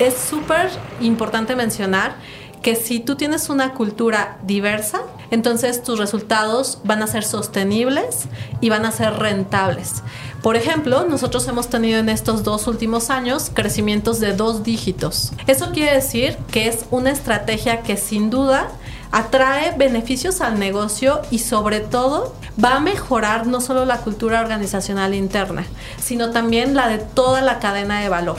Es súper importante mencionar que si tú tienes una cultura diversa, entonces tus resultados van a ser sostenibles y van a ser rentables. Por ejemplo, nosotros hemos tenido en estos dos últimos años crecimientos de dos dígitos. Eso quiere decir que es una estrategia que sin duda atrae beneficios al negocio y sobre todo va a mejorar no solo la cultura organizacional interna, sino también la de toda la cadena de valor.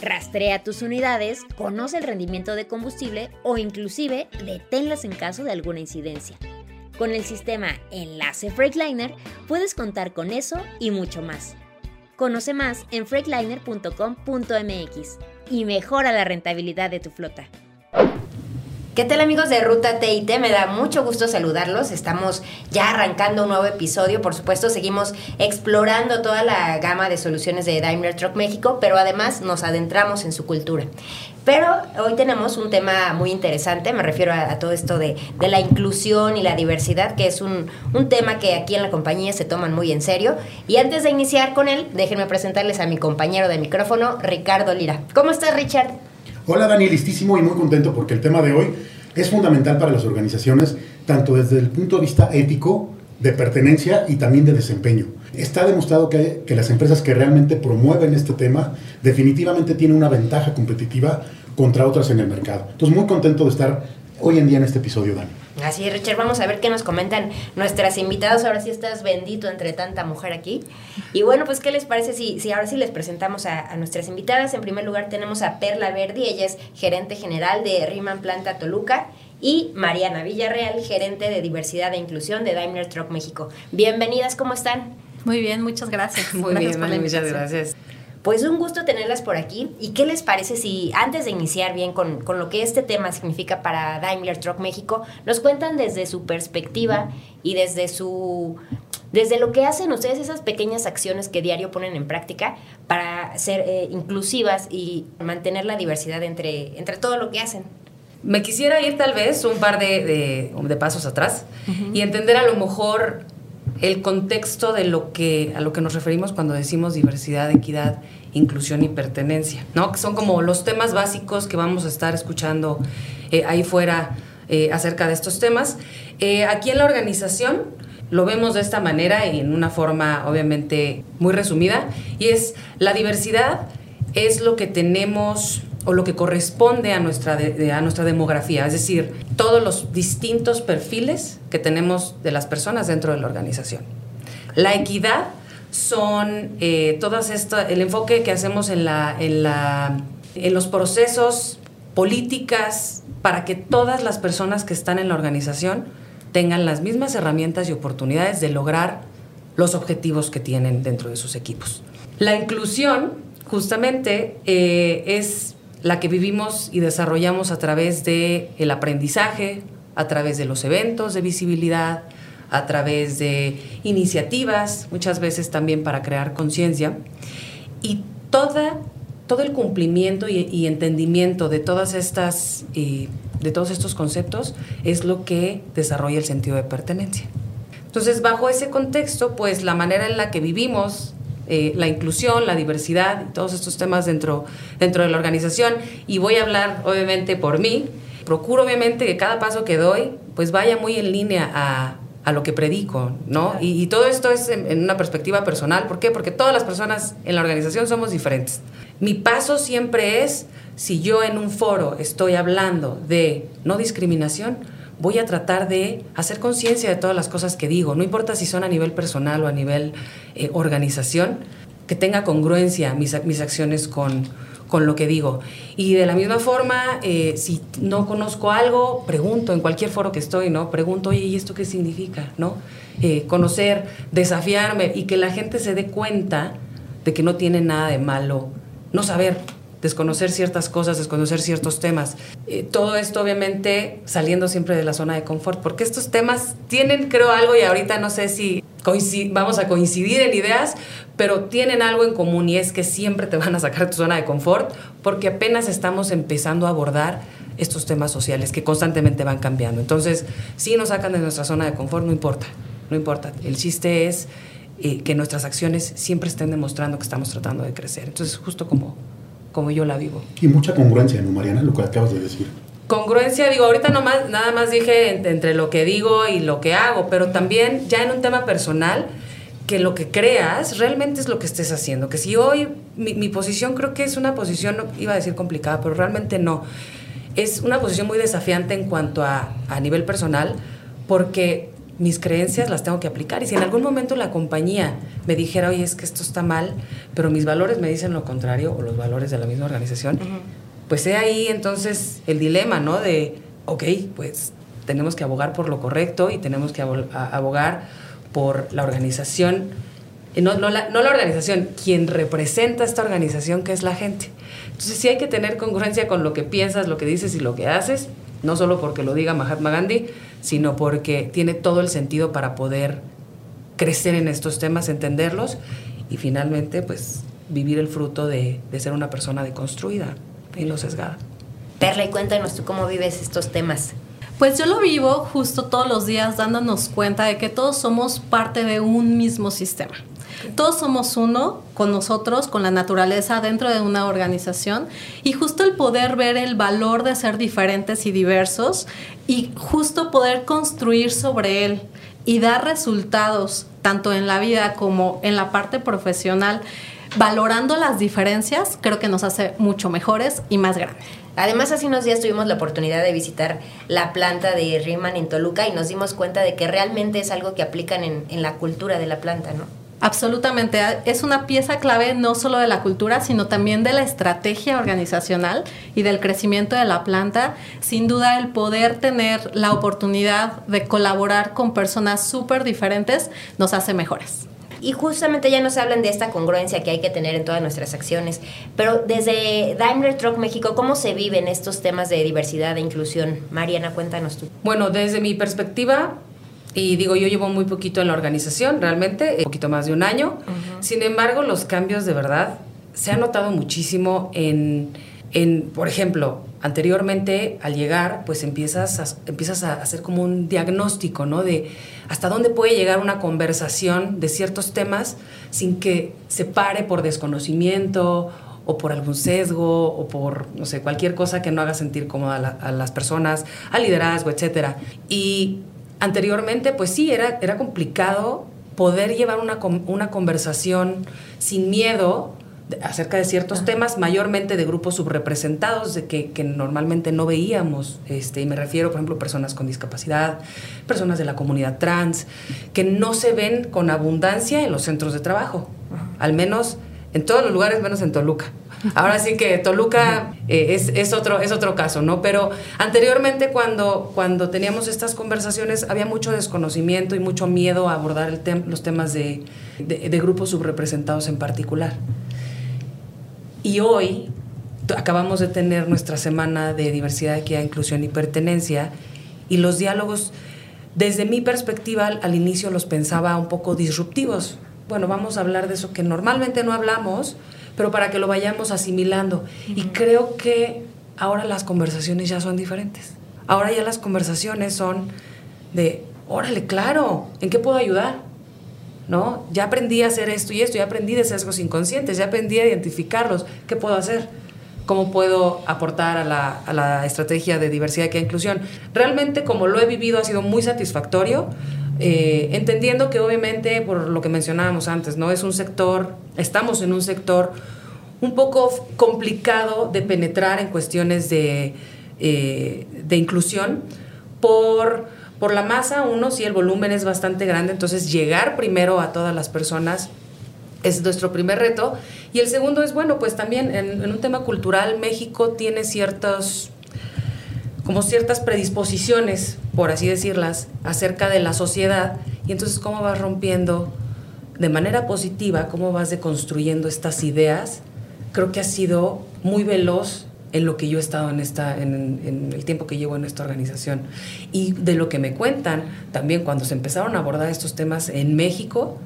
Rastrea tus unidades, conoce el rendimiento de combustible o inclusive deténlas en caso de alguna incidencia. Con el sistema Enlace Freightliner puedes contar con eso y mucho más. Conoce más en freightliner.com.mx y mejora la rentabilidad de tu flota. ¿Qué tal amigos de Ruta TIT? Me da mucho gusto saludarlos. Estamos ya arrancando un nuevo episodio. Por supuesto, seguimos explorando toda la gama de soluciones de Daimler Truck México, pero además nos adentramos en su cultura. Pero hoy tenemos un tema muy interesante, me refiero a, todo esto de, la inclusión y la diversidad, que es un, un, tema que aquí en la compañía se toman muy en serio. Y antes de iniciar con él, déjenme presentarles a mi compañero de micrófono, Ricardo Lira. ¿Cómo estás, Richard? Hola Dani, listísimo y muy contento porque el tema de hoy es fundamental para las organizaciones, tanto desde el punto de vista ético, de pertenencia y también de desempeño. Está demostrado que, que las empresas que realmente promueven este tema definitivamente tienen una ventaja competitiva contra otras en el mercado. Entonces muy contento de estar hoy en día en este episodio, Dani. Así es, Richard, vamos a ver qué nos comentan nuestras invitadas. Ahora sí estás bendito entre tanta mujer aquí. Y bueno, pues, ¿qué les parece si, si ahora sí les presentamos a, nuestras invitadas? En primer lugar tenemos a Perla Verdi, ella es gerente general de Riman Planta Toluca. Y Mariana Villarreal, gerente de diversidad e inclusión de Daimler Truck México. Bienvenidas, ¿cómo están? Muy bien, muchas gracias. Muy bien, muchas gracias. Pues un gusto tenerlas por aquí. ¿Y qué les parece si antes de iniciar bien con, lo que este tema significa para Daimler Truck México, nos cuentan desde su perspectiva y desde su desde lo que hacen ustedes esas pequeñas acciones que diario ponen en práctica para ser eh, inclusivas y mantener la diversidad entre, entre todo lo que hacen. Me quisiera ir tal vez un par de, pasos atrás y entender a lo mejor el contexto de lo que, a lo que nos referimos cuando decimos diversidad, equidad, inclusión y pertenencia, ¿no? Que son como los temas básicos que vamos a estar escuchando eh, ahí fuera eh, acerca de estos temas. Eh, aquí en la organización lo vemos de esta manera y en una forma obviamente muy resumida, y es la diversidad es lo que tenemos o lo que corresponde a nuestra, a nuestra demografía, es decir, todos los distintos perfiles que tenemos de las personas dentro de la organización. La equidad son eh, todas el enfoque que hacemos en, la, en, la, en los procesos, políticas, para que todas las personas que están en la organización tengan las mismas herramientas y oportunidades de lograr los objetivos que tienen dentro de sus equipos. La inclusión, justamente, eh, es la que vivimos y desarrollamos a través del el aprendizaje, a través de los eventos de visibilidad, a través de iniciativas, muchas veces también para crear conciencia. Y toda, todo el cumplimiento y, entendimiento de, todas estas, de todos estos conceptos es lo que desarrolla el sentido de pertenencia. Entonces, bajo ese contexto, pues la manera en la que vivimos eh, la inclusión, la diversidad, todos estos temas dentro, dentro de la organización. Y voy a hablar, obviamente, por mí. Procuro, obviamente, que cada paso que doy, pues vaya muy en línea a, a lo que predico, ¿no? Y, todo esto es en, una perspectiva personal. ¿Por qué? Porque todas las personas en la organización somos diferentes. Mi paso siempre es, si yo en un foro estoy hablando de no discriminación, voy a tratar de hacer conciencia de todas las cosas que digo, no importa si son a nivel personal o a nivel eh, organización, que tenga congruencia mis, mis acciones con, con lo que digo. Y de la misma forma, eh, si no conozco algo, pregunto en cualquier foro que estoy, ¿no? Pregunto, oye, ¿y esto qué significa? ¿No? Eh, conocer, desafiarme y que la gente se dé cuenta de que no tiene nada de malo no saber, desconocer ciertas cosas, desconocer ciertos temas. Eh, todo esto obviamente saliendo siempre de la zona de confort, porque estos temas tienen, creo, algo y ahorita no sé si vamos a coincidir en ideas, pero tienen algo en común y es que siempre te van a sacar de tu zona de confort porque apenas estamos empezando a abordar estos temas sociales que constantemente van cambiando. Entonces, si nos sacan de nuestra zona de confort, no importa, no importa. El chiste es eh, que nuestras acciones siempre estén demostrando que estamos tratando de crecer. Entonces, justo como como yo la vivo. Y mucha congruencia, ¿no, Mariana? Lo que acabas de decir. Congruencia, digo, ahorita nomás, nada más dije entre, lo que digo y lo que hago, pero también ya en un tema personal, que lo que creas realmente es lo que estés haciendo. Que si hoy mi, posición creo que es una posición, iba a decir complicada, pero realmente no. Es una posición muy desafiante en cuanto a, a nivel personal, porque mis creencias las tengo que aplicar. Y si en algún momento la compañía me dijera, oye, es que esto está mal, pero mis valores me dicen lo contrario, o los valores de la misma organización, pues he ahí entonces el dilema, ¿no? De, ok, pues tenemos que abogar por lo correcto y tenemos que abogar por la organización, eh, no, no, la, no la organización, quien representa esta organización que es la gente. Entonces sí hay que tener congruencia con lo que piensas, lo que dices y lo que haces, no solo porque lo diga Mahatma Gandhi, sino porque tiene todo el sentido para poder crecer en estos temas, entenderlos y finalmente pues vivir el fruto de, ser una persona deconstruida y no sesgada. Perla, y cuéntanos tú cómo vives estos temas. Pues yo lo vivo justo todos los días dándonos cuenta de que todos somos parte de un mismo sistema. Todos somos uno con nosotros, con la naturaleza dentro de una organización y justo el poder ver el valor de ser diferentes y diversos y justo poder construir sobre él y dar resultados tanto en la vida como en la parte profesional, valorando las diferencias, creo que nos hace mucho mejores y más grandes. Además, hace unos días tuvimos la oportunidad de visitar la planta de Riemann en Toluca y nos dimos cuenta de que realmente es algo que aplican en, en la cultura de la planta, ¿no? Absolutamente, es una pieza clave no solo de la cultura, sino también de la estrategia organizacional y del crecimiento de la planta. Sin duda, el poder tener la oportunidad de colaborar con personas súper diferentes nos hace mejores. Y justamente ya nos hablan de esta congruencia que hay que tener en todas nuestras acciones. Pero desde Daimler Truck México, ¿cómo se viven estos temas de diversidad e inclusión? Mariana, cuéntanos tú. Bueno, desde mi perspectiva, y digo, yo llevo muy poquito en la organización, realmente, un poquito más de un año. Sin embargo, los cambios de verdad se han notado muchísimo en, en, por ejemplo, anteriormente al llegar, pues empiezas a, empiezas a hacer como un diagnóstico, ¿no? De hasta dónde puede llegar una conversación de ciertos temas sin que se pare por desconocimiento o por algún sesgo o por, no sé, cualquier cosa que no haga sentir cómoda a, a las personas, al liderazgo, etcétera. Y anteriormente, pues sí, era, era complicado poder llevar una, una conversación sin miedo acerca de ciertos temas, mayormente de grupos subrepresentados, de que, que, normalmente no veíamos, este, y me refiero, por ejemplo, personas con discapacidad, personas de la comunidad trans, que no se ven con abundancia en los centros de trabajo, al menos en todos los lugares, menos en Toluca. Ahora sí que Toluca eh, es, otro, es otro caso, ¿no? Pero anteriormente cuando, cuando teníamos estas conversaciones había mucho desconocimiento y mucho miedo a abordar los temas de, grupos subrepresentados en particular. Y hoy acabamos de tener nuestra semana de diversidad, equidad, inclusión y pertenencia y los diálogos, desde mi perspectiva, al inicio los pensaba un poco disruptivos. Bueno, vamos a hablar de eso que normalmente no hablamos, pero para que lo vayamos asimilando. Y creo que ahora las conversaciones ya son diferentes. Ahora ya las conversaciones son de, órale, claro, ¿en qué puedo ayudar? ¿No? Ya aprendí a hacer esto y esto, ya aprendí de sesgos inconscientes, ya aprendí a identificarlos. ¿Qué puedo hacer? ¿Cómo puedo aportar a la, a la estrategia de diversidad y inclusión? Realmente, como lo he vivido, ha sido muy satisfactorio eh, entendiendo que obviamente, por lo que mencionábamos antes, ¿no? Es un sector, estamos en un sector un poco complicado de penetrar en cuestiones de, eh, de inclusión por, por la masa, uno, si el volumen es bastante grande, entonces llegar primero a todas las personas es nuestro primer reto. Y el segundo es, bueno, pues también en, un tema cultural, México tiene ciertas, como ciertas predisposiciones, por así decirlas, acerca de la sociedad. Y entonces, ¿cómo vas rompiendo de manera positiva, cómo vas deconstruyendo estas ideas? Creo que ha sido muy veloz en lo que yo he estado en, esta, en, en, el tiempo que llevo en esta organización. Y de lo que me cuentan, también cuando se empezaron a abordar estos temas en México,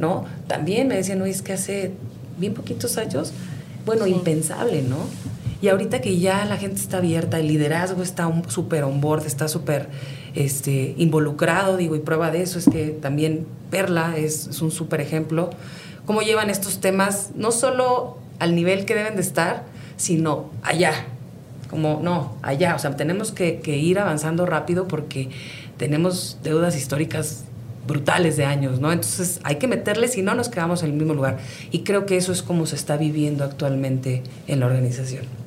¿no? También me decían, no, es que hace bien poquitos años, bueno, impensable, ¿no? Y ahorita que ya la gente está abierta, el liderazgo está súper on board, está súper este, involucrado, digo, y prueba de eso es que también Perla es, un súper ejemplo, cómo llevan estos temas no solo al nivel que deben de estar, sino allá, como no, allá, o sea, tenemos que, que ir avanzando rápido porque tenemos deudas históricas brutales de años, ¿no? Entonces hay que meterle, si no nos quedamos en el mismo lugar. Y creo que eso es como se está viviendo actualmente en la organización.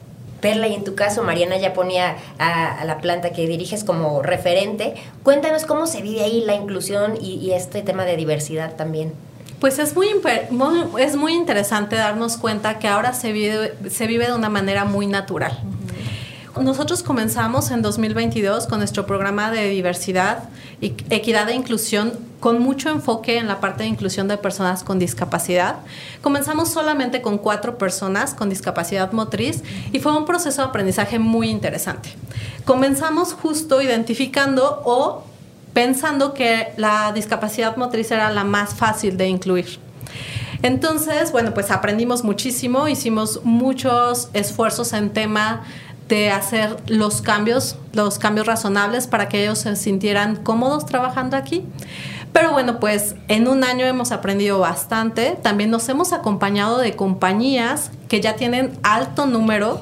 Perla, y en tu caso, Mariana ya ponía a, la planta que diriges como referente. Cuéntanos cómo se vive ahí la inclusión y, este tema de diversidad también. Pues es muy, es muy interesante darnos cuenta que ahora se vive, se vive de una manera muy natural. Nosotros comenzamos en 2022 con nuestro programa de diversidad, equidad e inclusión con mucho enfoque en la parte de inclusión de personas con discapacidad. Comenzamos solamente con cuatro personas con discapacidad motriz y fue un proceso de aprendizaje muy interesante. Comenzamos justo identificando o pensando que la discapacidad motriz era la más fácil de incluir. Entonces, bueno, pues aprendimos muchísimo, hicimos muchos esfuerzos en tema de hacer los cambios, los cambios razonables para que ellos se sintieran cómodos trabajando aquí. Pero bueno, pues en un año hemos aprendido bastante. También nos hemos acompañado de compañías que ya tienen alto número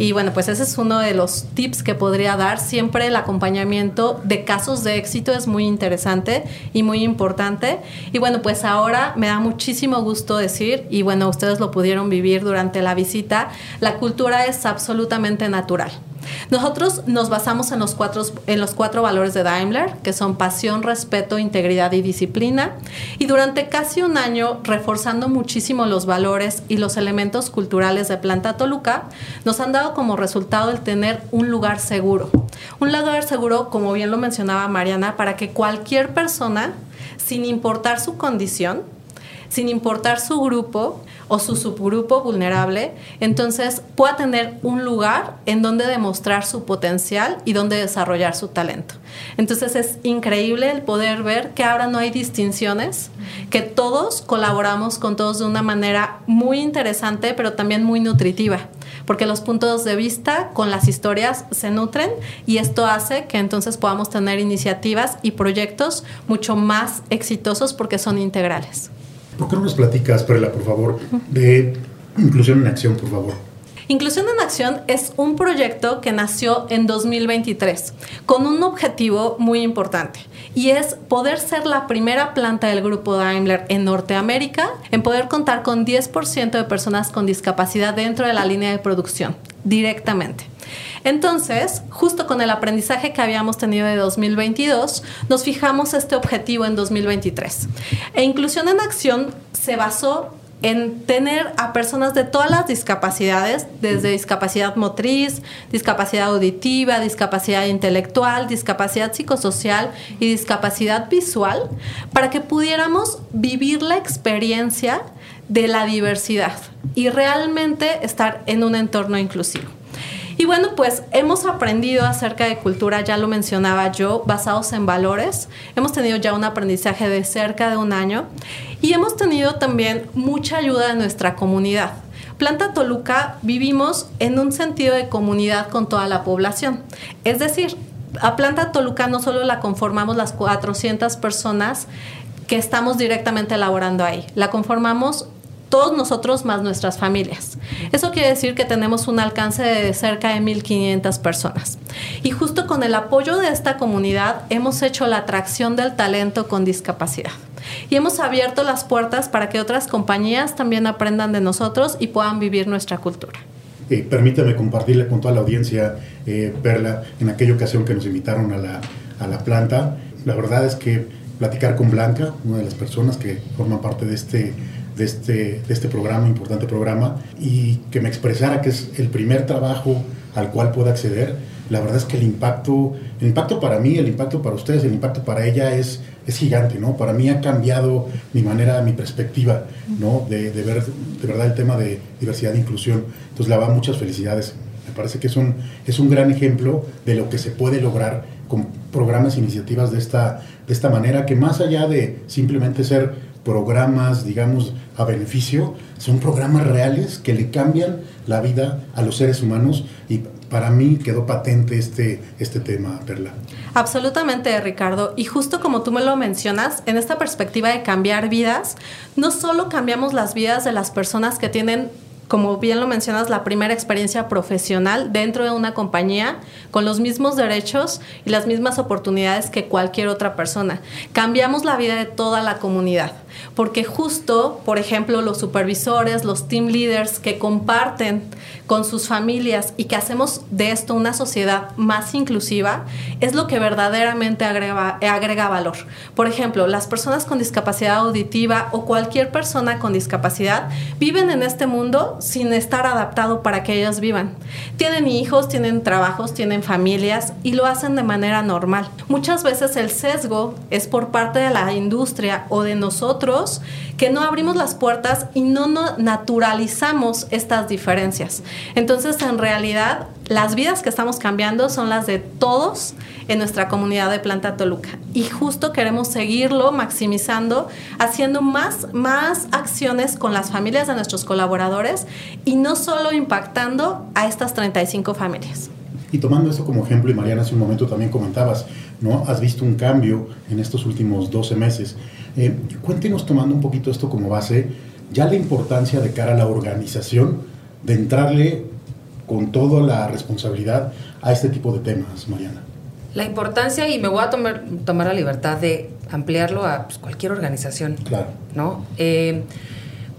y bueno, pues ese es uno de los tips que podría dar. Siempre el acompañamiento de casos de éxito es muy interesante y muy importante. Y bueno, pues ahora me da muchísimo gusto decir, y bueno, ustedes lo pudieron vivir durante la visita, la cultura es absolutamente natural. Nosotros nos basamos en los, cuatro, en los cuatro valores de Daimler, que son pasión, respeto, integridad y disciplina. Y durante casi un año, reforzando muchísimo los valores y los elementos culturales de Planta Toluca, nos han dado como resultado el tener un lugar seguro. Un lugar seguro, como bien lo mencionaba Mariana, para que cualquier persona, sin importar su condición, sin importar su grupo, o su subgrupo vulnerable, entonces pueda tener un lugar en donde demostrar su potencial y donde desarrollar su talento. Entonces es increíble el poder ver que ahora no hay distinciones, que todos colaboramos con todos de una manera muy interesante, pero también muy nutritiva, porque los puntos de vista con las historias se nutren y esto hace que entonces podamos tener iniciativas y proyectos mucho más exitosos porque son integrales. ¿Por qué no nos platicas, Perla, por favor, de Inclusión en Acción, por favor? Inclusión en Acción es un proyecto que nació en 2023 con un objetivo muy importante y es poder ser la primera planta del grupo Daimler en Norteamérica en poder contar con 10% de personas con discapacidad dentro de la línea de producción directamente. Entonces, justo con el aprendizaje que habíamos tenido de 2022, nos fijamos este objetivo en 2023. E Inclusión en Acción se basó en tener a personas de todas las discapacidades, desde discapacidad motriz, discapacidad auditiva, discapacidad intelectual, discapacidad psicosocial y discapacidad visual, para que pudiéramos vivir la experiencia de la diversidad y realmente estar en un entorno inclusivo. Y bueno, pues hemos aprendido acerca de cultura, ya lo mencionaba yo, basados en valores. Hemos tenido ya un aprendizaje de cerca de un año y hemos tenido también mucha ayuda de nuestra comunidad. Planta Toluca vivimos en un sentido de comunidad con toda la población. Es decir, a Planta Toluca no solo la conformamos las 400 personas que estamos directamente elaborando ahí, la conformamos todos nosotros más nuestras familias. Eso quiere decir que tenemos un alcance de cerca de 1.500 personas. Y justo con el apoyo de esta comunidad hemos hecho la atracción del talento con discapacidad. Y hemos abierto las puertas para que otras compañías también aprendan de nosotros y puedan vivir nuestra cultura. Eh, permítame compartirle con toda la audiencia, eh, Perla, en aquella ocasión que nos invitaron a la, a la planta. La verdad es que platicar con Blanca, una de las personas que forman parte de este de este, de este programa, importante programa, y que me expresara que es el primer trabajo al cual pueda acceder. La verdad es que el impacto, el impacto para mí, el impacto para ustedes, el impacto para ella es, es gigante, ¿no? Para mí ha cambiado mi manera, mi perspectiva, ¿no? De, de ver de verdad el tema de diversidad e inclusión. Entonces, la va muchas felicidades. Me parece que es un, es un gran ejemplo de lo que se puede lograr con programas e iniciativas de esta, de esta manera, que más allá de simplemente ser programas, digamos, a beneficio, son programas reales que le cambian la vida a los seres humanos y para mí quedó patente este, este tema, Perla. Absolutamente, Ricardo. Y justo como tú me lo mencionas, en esta perspectiva de cambiar vidas, no solo cambiamos las vidas de las personas que tienen como bien lo mencionas, la primera experiencia profesional dentro de una compañía con los mismos derechos y las mismas oportunidades que cualquier otra persona. Cambiamos la vida de toda la comunidad, porque justo, por ejemplo, los supervisores, los team leaders que comparten con sus familias y que hacemos de esto una sociedad más inclusiva, es lo que verdaderamente agrega, agrega valor. Por ejemplo, las personas con discapacidad auditiva o cualquier persona con discapacidad viven en este mundo sin estar adaptado para que ellas vivan. Tienen hijos, tienen trabajos, tienen familias y lo hacen de manera normal. Muchas veces el sesgo es por parte de la industria o de nosotros que no abrimos las puertas y no naturalizamos estas diferencias. Entonces, en realidad, las vidas que estamos cambiando son las de todos en nuestra comunidad de Planta Toluca. Y justo queremos seguirlo maximizando, haciendo más, más acciones con las familias de nuestros colaboradores y no solo impactando a estas 35 familias. Y tomando esto como ejemplo, y Mariana hace un momento también comentabas, ¿no? Has visto un cambio en estos últimos 12 meses. Eh, cuéntenos tomando un poquito esto como base, ya la importancia de cara a la organización de entrarle con toda la responsabilidad a este tipo de temas, Mariana. La importancia, y me voy a tomar, tomar la libertad de ampliarlo a pues, cualquier organización. Claro. ¿no? Eh,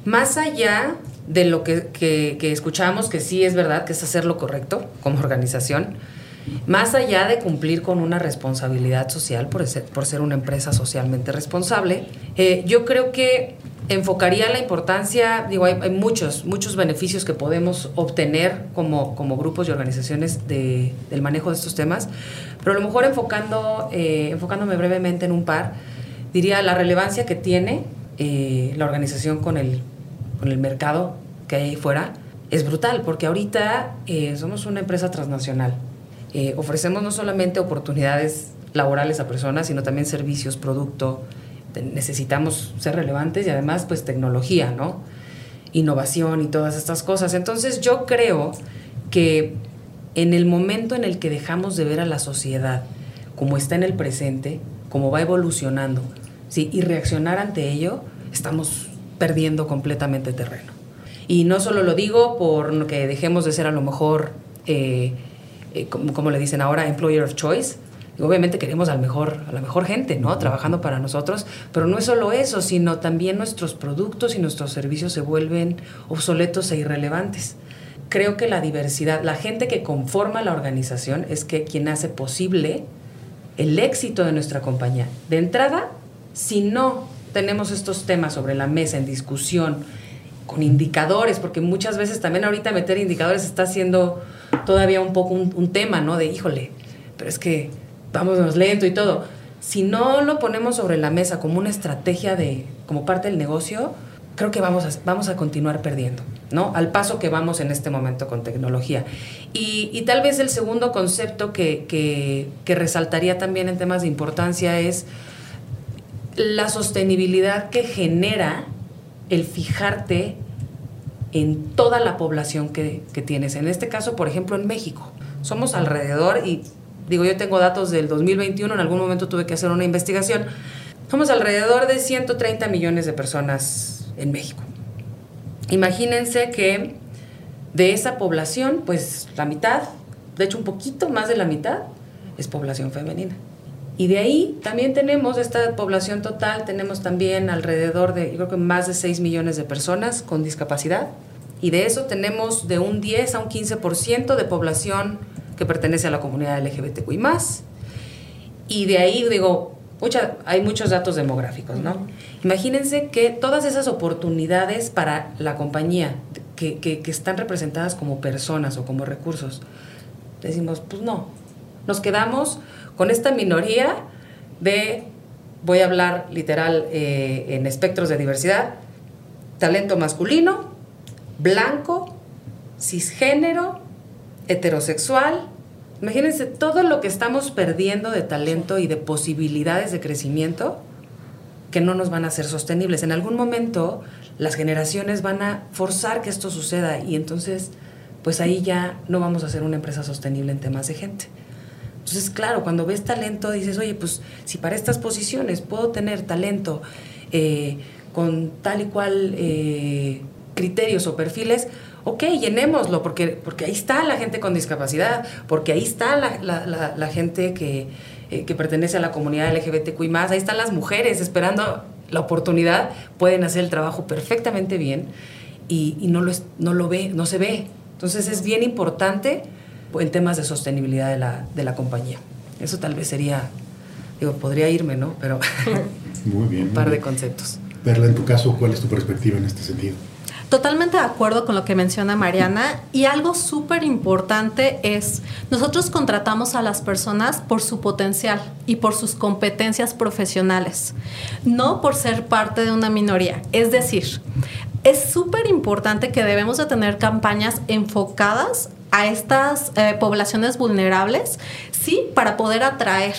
más allá de lo que, que, que, escuchamos, que sí es verdad, que es hacer lo correcto como organización, más allá de cumplir con una responsabilidad social por ser, por ser una empresa socialmente responsable, eh, yo creo que enfocaría la importancia, digo, hay, hay, muchos, muchos beneficios que podemos obtener como, como grupos y organizaciones de, del manejo de estos temas, pero a lo mejor enfocando, eh, enfocándome brevemente en un par, diría la relevancia que tiene eh, la organización con el, con el mercado que hay ahí fuera es brutal, porque ahorita eh, somos una empresa transnacional. Eh, ofrecemos no solamente oportunidades laborales a personas, sino también servicios, producto. Necesitamos ser relevantes y además, pues, tecnología, ¿no? Innovación y todas estas cosas. Entonces, yo creo que en el momento en el que dejamos de ver a la sociedad como está en el presente, como va evolucionando, ¿sí? y reaccionar ante ello, estamos perdiendo completamente terreno. Y no solo lo digo por que dejemos de ser a lo mejor, eh, eh, como, como, le dicen ahora, employer of choice. Y obviamente queremos al mejor, a la mejor gente, ¿no? Trabajando para nosotros. Pero no es solo eso, sino también nuestros productos y nuestros servicios se vuelven obsoletos e irrelevantes. Creo que la diversidad, la gente que conforma la organización es que quien hace posible el éxito de nuestra compañía. De entrada, si no tenemos estos temas sobre la mesa en discusión, con indicadores, porque muchas veces también ahorita meter indicadores está siendo todavía un poco un, tema, ¿no? De híjole, pero es que vámonos lento y todo. Si no lo ponemos sobre la mesa como una estrategia de, como parte del negocio, creo que vamos a, vamos a continuar perdiendo, ¿no? Al paso que vamos en este momento con tecnología. Y, y tal vez el segundo concepto que, que, que resaltaría también en temas de importancia es la sostenibilidad que genera el fijarte en toda la población que, que, tienes. En este caso, por ejemplo, en México. Somos alrededor, y digo, yo tengo datos del 2021, en algún momento tuve que hacer una investigación. Somos alrededor de 130 millones de personas en México. Imagínense que de esa población, pues la mitad, de hecho un poquito más de la mitad, es población femenina. Y de ahí también tenemos esta población total, tenemos también alrededor de, yo creo que más de 6 millones de personas con discapacidad. Y de eso tenemos de un 10 a un 15% de población que pertenece a la comunidad LGBTQI. Y de ahí, digo, mucha, hay muchos datos demográficos, ¿no? Imagínense que todas esas oportunidades para la compañía que, que, que están representadas como personas o como recursos, decimos, pues no, nos quedamos con esta minoría de, voy a hablar literal eh, en espectros de diversidad, talento masculino, blanco, cisgénero, heterosexual. Imagínense todo lo que estamos perdiendo de talento y de posibilidades de crecimiento que no nos van a ser sostenibles. En algún momento las generaciones van a forzar que esto suceda y entonces pues ahí ya no vamos a ser una empresa sostenible en temas de gente. Entonces, claro, cuando ves talento dices, oye, pues si para estas posiciones puedo tener talento eh, con tal y cual eh, criterios o perfiles, ok, llenémoslo, porque, porque ahí está la gente con discapacidad, porque ahí está la, la, gente que, eh, que, pertenece a la comunidad LGBTQI, ahí están las mujeres esperando la oportunidad, pueden hacer el trabajo perfectamente bien y, y no, lo, no lo ve, no se ve. Entonces es bien importante en temas de sostenibilidad de la, de la compañía. Eso tal vez sería, digo, podría irme, ¿no? Pero muy bien, un par de conceptos. Perla, en tu caso, ¿cuál es tu perspectiva en este sentido? Totalmente de acuerdo con lo que menciona Mariana y algo súper importante es, nosotros contratamos a las personas por su potencial y por sus competencias profesionales, no por ser parte de una minoría. Es decir, es súper importante que debemos de tener campañas enfocadas a estas eh, poblaciones vulnerables, sí, para poder atraer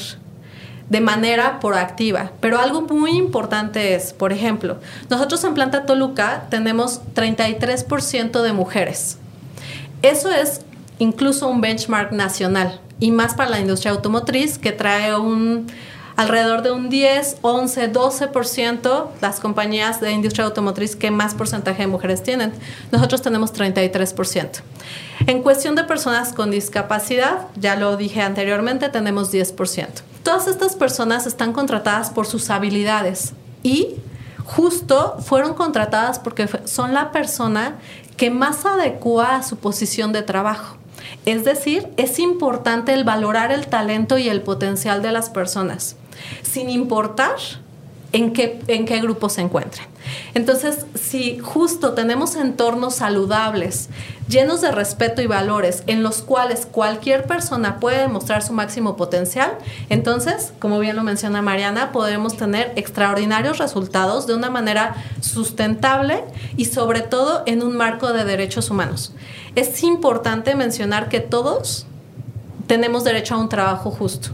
de manera proactiva. Pero algo muy importante es, por ejemplo, nosotros en Planta Toluca tenemos 33% de mujeres. Eso es incluso un benchmark nacional y más para la industria automotriz que trae un alrededor de un 10, 11, 12% las compañías de industria automotriz que más porcentaje de mujeres tienen. Nosotros tenemos 33%. En cuestión de personas con discapacidad, ya lo dije anteriormente, tenemos 10%. Todas estas personas están contratadas por sus habilidades y justo fueron contratadas porque son la persona que más adecua a su posición de trabajo. Es decir, es importante el valorar el talento y el potencial de las personas, sin importar en qué, en qué grupo se encuentren. Entonces, si justo tenemos entornos saludables, llenos de respeto y valores, en los cuales cualquier persona puede demostrar su máximo potencial, entonces, como bien lo menciona Mariana, podemos tener extraordinarios resultados de una manera sustentable y sobre todo en un marco de derechos humanos. Es importante mencionar que todos tenemos derecho a un trabajo justo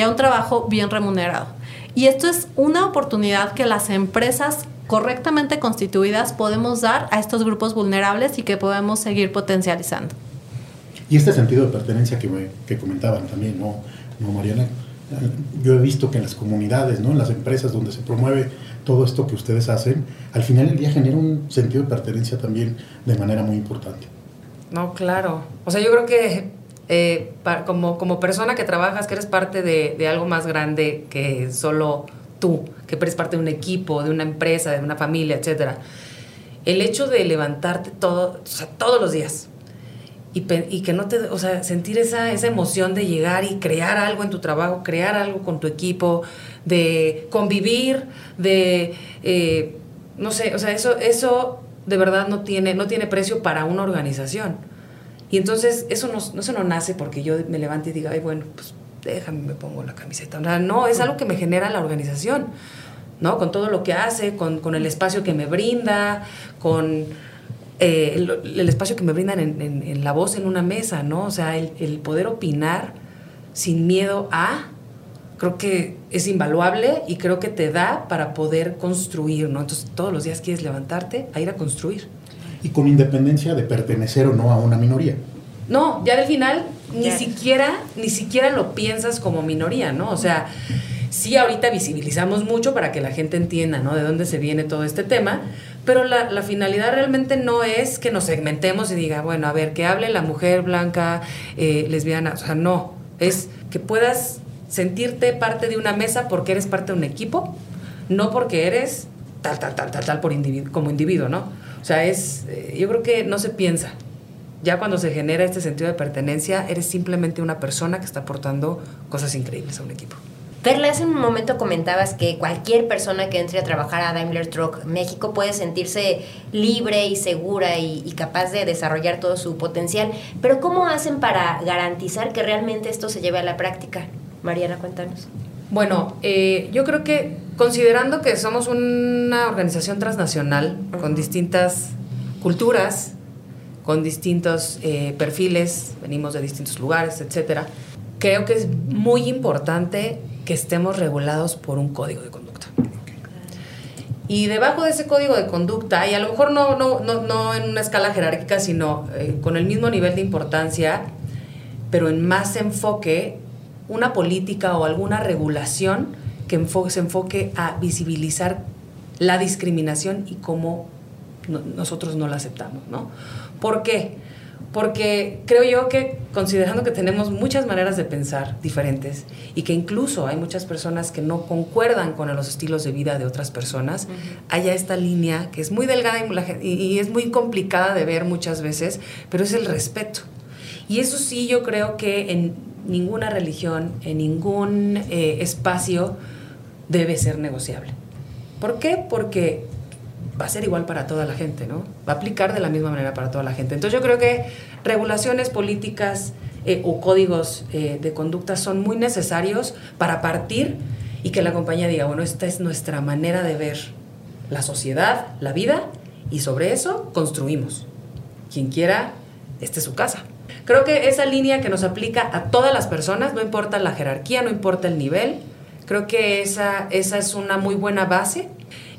y a un trabajo bien remunerado. Y esto es una oportunidad que las empresas correctamente constituidas podemos dar a estos grupos vulnerables y que podemos seguir potencializando. Y este sentido de pertenencia que, me, que comentaban también, ¿no, ¿no, Mariana? Yo he visto que en las comunidades, ¿no? en las empresas donde se promueve todo esto que ustedes hacen, al final del día genera un sentido de pertenencia también de manera muy importante. No, claro. O sea, yo creo que eh, como, como persona que trabajas, que eres parte de, algo más grande que solo tú, que eres parte de un equipo, de una empresa, de una familia, etc. El hecho de levantarte todo, todos los días y, y, que no te, o sea, sentir esa, esa emoción de llegar y crear algo en tu trabajo, crear algo con tu equipo, de convivir, de, eh, no sé, o sea, eso, eso de verdad no tiene, no tiene precio para una organización. Y entonces eso no, se no nace porque yo me levante y diga, ay, bueno, pues déjame, me pongo la camiseta. No, es algo que me genera la organización, ¿no? Con todo lo que hace, con, el espacio que me brinda, con eh, el, espacio que me brindan en, la voz en una mesa, ¿no? O sea, el, el poder opinar sin miedo a, creo que es invaluable y creo que te da para poder construir, ¿no? Entonces todos los días quieres levantarte a ir a construir y con independencia de pertenecer o no a una minoría. No, ya al final ni siquiera ni siquiera lo piensas como minoría, ¿no? O sea, sí ahorita visibilizamos mucho para que la gente entienda, ¿no? De dónde se viene todo este tema, pero la, la, finalidad realmente no es que nos segmentemos y diga, bueno, a ver, que hable la mujer blanca, eh, lesbiana, o sea, no, es que puedas sentirte parte de una mesa porque eres parte de un equipo, no porque eres tal, tal, tal, tal, tal por como individuo, ¿no? O sea, es, yo creo que no se piensa. Ya cuando se genera este sentido de pertenencia, eres simplemente una persona que está aportando cosas increíbles a un equipo. Perla, hace un momento comentabas que cualquier persona que entre a trabajar a Daimler Truck México puede sentirse libre y segura y, y, capaz de desarrollar todo su potencial. Pero ¿cómo hacen para garantizar que realmente esto se lleve a la práctica? Mariana, cuéntanos. Bueno, eh, yo creo que considerando que somos una organización transnacional con distintas culturas, con distintos eh, perfiles, venimos de distintos lugares, etcétera, creo que es muy importante que estemos regulados por un código de conducta. Y debajo de ese código de conducta, y a lo mejor no, no, no, no en una escala jerárquica, sino eh, con el mismo nivel de importancia, pero en más enfoque, una política o alguna regulación que enfoque, se enfoque a visibilizar la discriminación y cómo no, nosotros no la aceptamos, ¿no? ¿Por qué? porque creo yo que considerando que tenemos muchas maneras de pensar diferentes y que incluso hay muchas personas que no concuerdan con los estilos de vida de otras personas, haya esta línea que es muy delgada y, y, es muy complicada de ver muchas veces, pero es el respeto. Y eso sí yo creo que en ninguna religión, en ningún eh, espacio debe ser negociable. ¿Por qué? Porque va a ser igual para toda la gente, ¿no? Va a aplicar de la misma manera para toda la gente. Entonces yo creo que regulaciones políticas eh, o códigos eh, de conducta son muy necesarios para partir y que la compañía diga, bueno, esta es nuestra manera de ver la sociedad, la vida, y sobre eso construimos. Quien quiera, esta es su casa. Creo que esa línea que nos aplica a todas las personas, no importa la jerarquía, no importa el nivel, creo que esa, esa es una muy buena base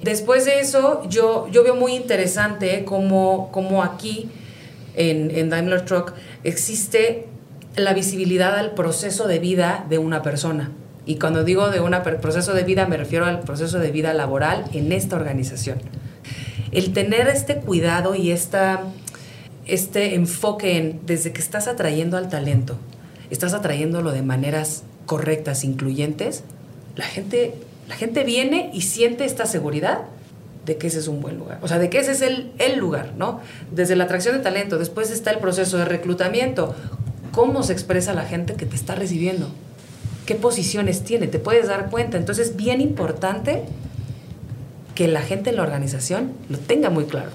Después de eso, yo, yo veo muy interesante cómo, aquí en, en Daimler Truck existe la visibilidad al proceso de vida de una persona. Y cuando digo de un proceso de vida, me refiero al proceso de vida laboral en esta organización. El tener este cuidado y esta, este enfoque en, desde que estás atrayendo al talento, estás atrayéndolo de maneras correctas, incluyentes, la gente la gente viene y siente esta seguridad de que ese es un buen lugar, o sea, de que ese es el, el lugar, ¿no? Desde la atracción de talento, después está el proceso de reclutamiento, cómo se expresa la gente que te está recibiendo, qué posiciones tiene, te puedes dar cuenta. Entonces es bien importante que la gente en la organización lo tenga muy claro,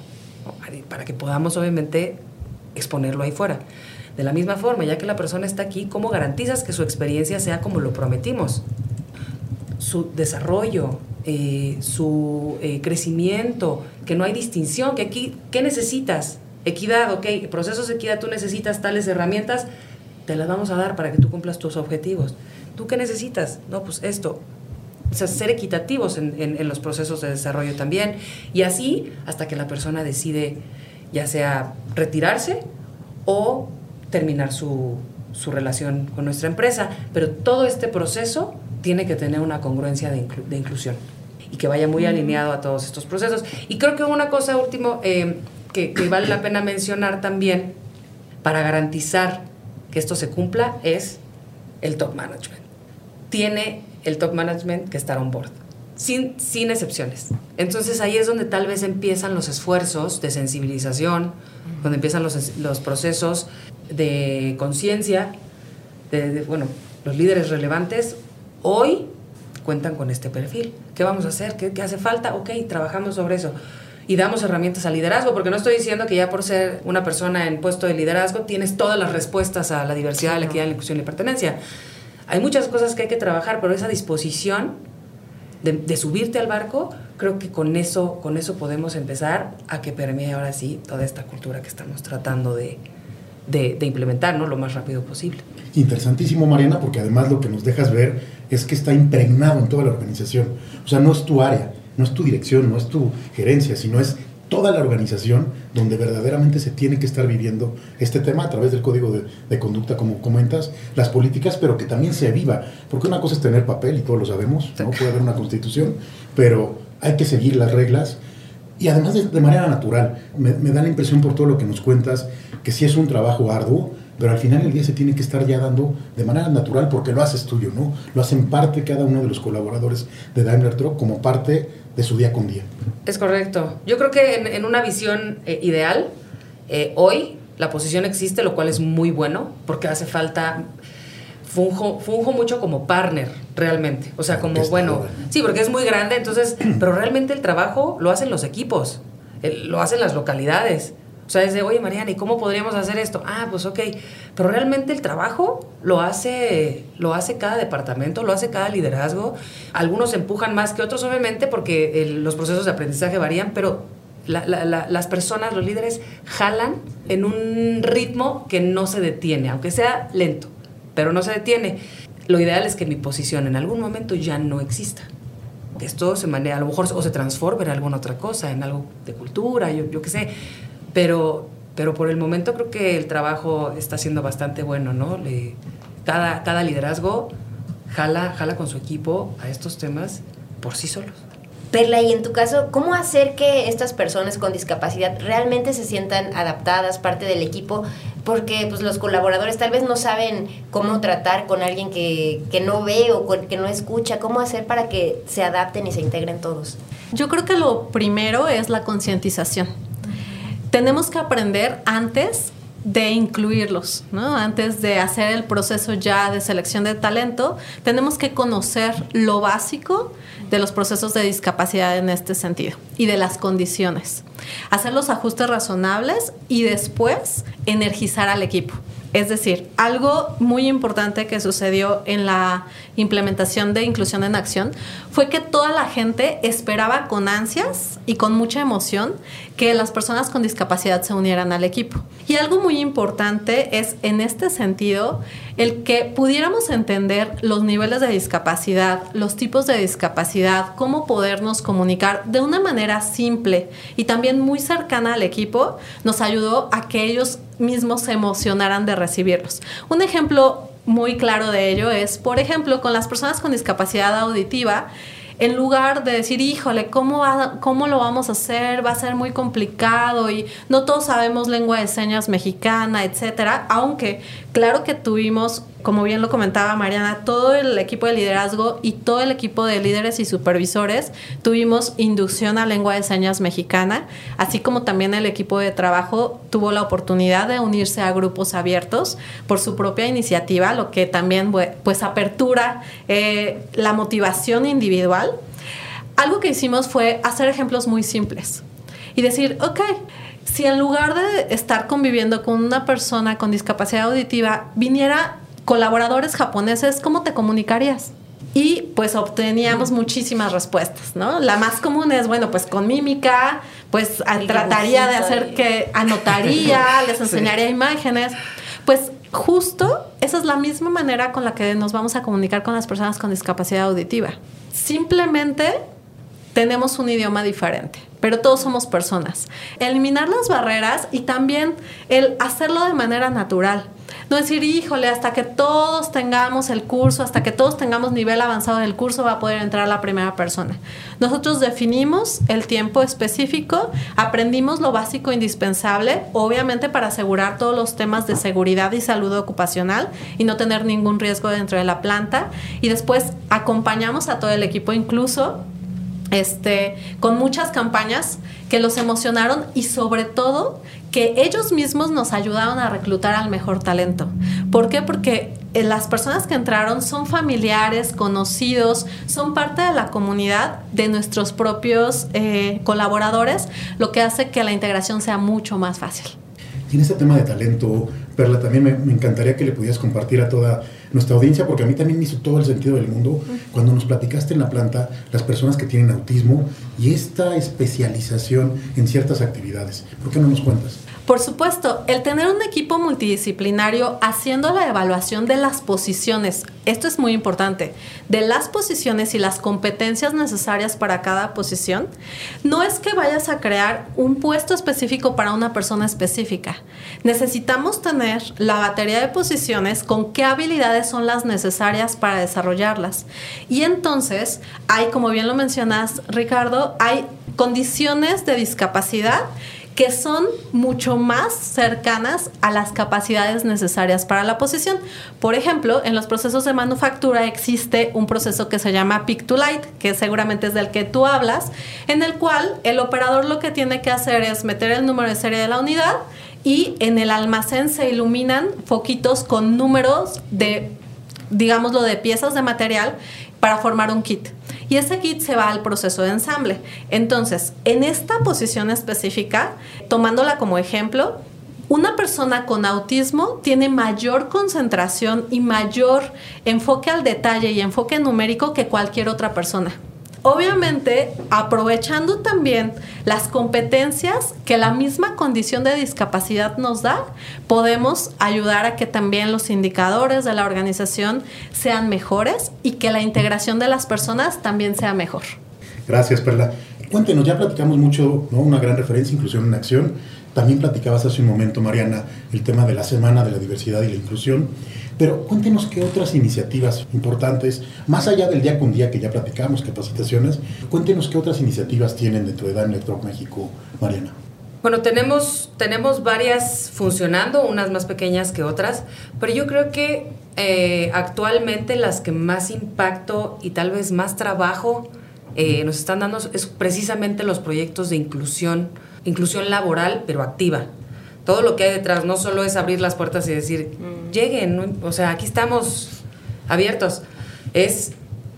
para que podamos obviamente exponerlo ahí fuera. De la misma forma, ya que la persona está aquí, ¿cómo garantizas que su experiencia sea como lo prometimos? Su desarrollo, eh, su eh, crecimiento, que no hay distinción, que aquí, ¿qué necesitas? Equidad, ok, procesos de equidad, tú necesitas tales herramientas, te las vamos a dar para que tú cumplas tus objetivos. ¿Tú qué necesitas? No, pues esto. O ser equitativos en, en los procesos de desarrollo también. Y así hasta que la persona decide ya sea retirarse o terminar su, su relación con nuestra empresa. Pero todo este proceso tiene que tener una congruencia de, inclusión y que vaya muy alineado a todos estos procesos. Y creo que una cosa último eh, que, vale la pena mencionar también para garantizar que esto se cumpla es el top management. Tiene el top management que estar on board, sin, sin excepciones. Entonces ahí es donde tal vez empiezan los esfuerzos de sensibilización, donde empiezan los, los procesos de conciencia, de, bueno, los líderes relevantes hoy cuentan con este perfil. ¿Qué vamos a hacer? ¿Qué, hace falta? Ok, trabajamos sobre eso. Y damos herramientas al liderazgo, porque no estoy diciendo que ya por ser una persona en puesto de liderazgo tienes todas las respuestas a la diversidad, la equidad, la inclusión y la pertenencia. Hay muchas cosas que hay que trabajar, pero esa disposición de, subirte al barco, creo que con eso, con eso podemos empezar a que permee ahora sí toda esta cultura que estamos tratando de, de, implementar ¿no? lo más rápido posible. Interesantísimo, Mariana, porque además lo que nos dejas ver es que está impregnado en toda la organización. O sea, no es tu área, no es tu dirección, no es tu gerencia, sino es toda la organización donde verdaderamente se tiene que estar viviendo este tema a través del código de, conducta, como comentas, las políticas, pero que también se viva. Porque una cosa es tener papel, y todos lo sabemos, ¿no? puede haber una constitución, pero hay que seguir las reglas y además de, manera natural. Me, me, da la impresión por todo lo que nos cuentas que sí es un trabajo arduo, pero al final del día se tiene que estar ya dando de manera natural porque lo haces tuyo, ¿no? Lo hacen parte cada uno de los colaboradores de Daimler Truck como parte de su día con día. Es correcto. Yo creo que en, una visión eh, ideal, eh, hoy la posición existe, lo cual es muy bueno, porque hace falta funjo, funjo mucho como partner, realmente. O sea, como, bueno, sí, porque es muy grande, entonces, pero realmente el trabajo lo hacen los equipos, lo hacen las localidades. O sea, es de, oye Mariana, ¿y cómo podríamos hacer esto? Ah, pues ok. Pero realmente el trabajo lo hace, lo hace cada departamento, lo hace cada liderazgo. Algunos empujan más que otros, obviamente, porque los procesos de aprendizaje varían, pero las personas, los líderes, jalan en un ritmo que no se detiene, aunque sea lento, pero no se detiene. Lo ideal es que mi posición en algún momento ya no exista. Que esto se maneja, a lo mejor o se transforme en alguna otra cosa, en algo de cultura, yo, yo qué sé pero, pero por el momento creo que el trabajo está siendo bastante bueno, ¿no? Le, cada, cada liderazgo jala, jala con su equipo a estos temas por sí solos. Perla, y en tu caso, ¿cómo hacer que estas personas con discapacidad realmente se sientan adaptadas, parte del equipo? Porque pues, los colaboradores tal vez no saben cómo tratar con alguien que, que no ve o que no escucha. ¿Cómo hacer para que se adapten y se integren todos? Yo creo que lo primero es la concientización tenemos que aprender antes de incluirlos, ¿no? Antes de hacer el proceso ya de selección de talento, tenemos que conocer lo básico de los procesos de discapacidad en este sentido y de las condiciones. Hacer los ajustes razonables y después energizar al equipo. Es decir, algo muy importante que sucedió en la implementación de inclusión en acción fue que toda la gente esperaba con ansias y con mucha emoción que las personas con discapacidad se unieran al equipo. Y algo muy importante es en este sentido el que pudiéramos entender los niveles de discapacidad, los tipos de discapacidad, cómo podernos comunicar de una manera simple y también muy cercana al equipo, nos ayudó a que ellos mismos se emocionaran de recibirlos. Un ejemplo muy claro de ello es, por ejemplo, con las personas con discapacidad auditiva, en lugar de decir, híjole, ¿cómo, ¿cómo lo vamos a hacer? Va a ser muy complicado y no todos sabemos lengua de señas mexicana, etcétera. Aunque claro que tuvimos, como bien lo comentaba Mariana, todo el equipo de liderazgo y todo el equipo de líderes y supervisores tuvimos inducción a lengua de señas mexicana, así como también el equipo de trabajo tuvo la oportunidad de unirse a grupos abiertos por su propia iniciativa, lo que también pues apertura eh, la motivación individual. Algo que hicimos fue hacer ejemplos muy simples y decir, ok, si en lugar de estar conviviendo con una persona con discapacidad auditiva, viniera colaboradores japoneses, ¿cómo te comunicarías? Y pues obteníamos muchísimas respuestas, ¿no? La más común es, bueno, pues con mímica, pues trataría de hacer que anotaría, les enseñaría imágenes. Pues justo esa es la misma manera con la que nos vamos a comunicar con las personas con discapacidad auditiva. Simplemente tenemos un idioma diferente, pero todos somos personas. Eliminar las barreras y también el hacerlo de manera natural. No decir, híjole, hasta que todos tengamos el curso, hasta que todos tengamos nivel avanzado del curso, va a poder entrar la primera persona. Nosotros definimos el tiempo específico, aprendimos lo básico indispensable, obviamente para asegurar todos los temas de seguridad y salud ocupacional y no tener ningún riesgo dentro de la planta. Y después acompañamos a todo el equipo, incluso este, con muchas campañas que los emocionaron y sobre todo que ellos mismos nos ayudaron a reclutar al mejor talento. ¿Por qué? Porque eh, las personas que entraron son familiares, conocidos, son parte de la comunidad de nuestros propios eh, colaboradores, lo que hace que la integración sea mucho más fácil. Y en este tema de talento, Perla, también me, me encantaría que le pudieras compartir a toda nuestra audiencia, porque a mí también me hizo todo el sentido del mundo cuando nos platicaste en la planta las personas que tienen autismo y esta especialización en ciertas actividades. ¿Por qué no nos cuentas? Por supuesto, el tener un equipo multidisciplinario haciendo la evaluación de las posiciones, esto es muy importante, de las posiciones y las competencias necesarias para cada posición, no es que vayas a crear un puesto específico para una persona específica. Necesitamos tener la batería de posiciones con qué habilidades son las necesarias para desarrollarlas. Y entonces, hay, como bien lo mencionas, Ricardo, hay condiciones de discapacidad que son mucho más cercanas a las capacidades necesarias para la posición. Por ejemplo, en los procesos de manufactura existe un proceso que se llama Pick to Light, que seguramente es del que tú hablas, en el cual el operador lo que tiene que hacer es meter el número de serie de la unidad y en el almacén se iluminan foquitos con números de digámoslo, de piezas de material para formar un kit. Y ese kit se va al proceso de ensamble. Entonces, en esta posición específica, tomándola como ejemplo, una persona con autismo tiene mayor concentración y mayor enfoque al detalle y enfoque numérico que cualquier otra persona. Obviamente, aprovechando también las competencias que la misma condición de discapacidad nos da, podemos ayudar a que también los indicadores de la organización sean mejores y que la integración de las personas también sea mejor. Gracias, Perla. Cuéntenos, ya platicamos mucho, ¿no? una gran referencia, inclusión en acción. También platicabas hace un momento, Mariana, el tema de la Semana de la Diversidad y la Inclusión. Pero cuéntenos qué otras iniciativas importantes, más allá del día con día que ya platicamos, capacitaciones, cuéntenos qué otras iniciativas tienen dentro de Dan Electro México, Mariana. Bueno, tenemos, tenemos varias funcionando, unas más pequeñas que otras, pero yo creo que eh, actualmente las que más impacto y tal vez más trabajo eh, nos están dando es precisamente los proyectos de inclusión, inclusión laboral, pero activa todo lo que hay detrás, no solo es abrir las puertas y decir, mm. lleguen, o sea, aquí estamos abiertos, es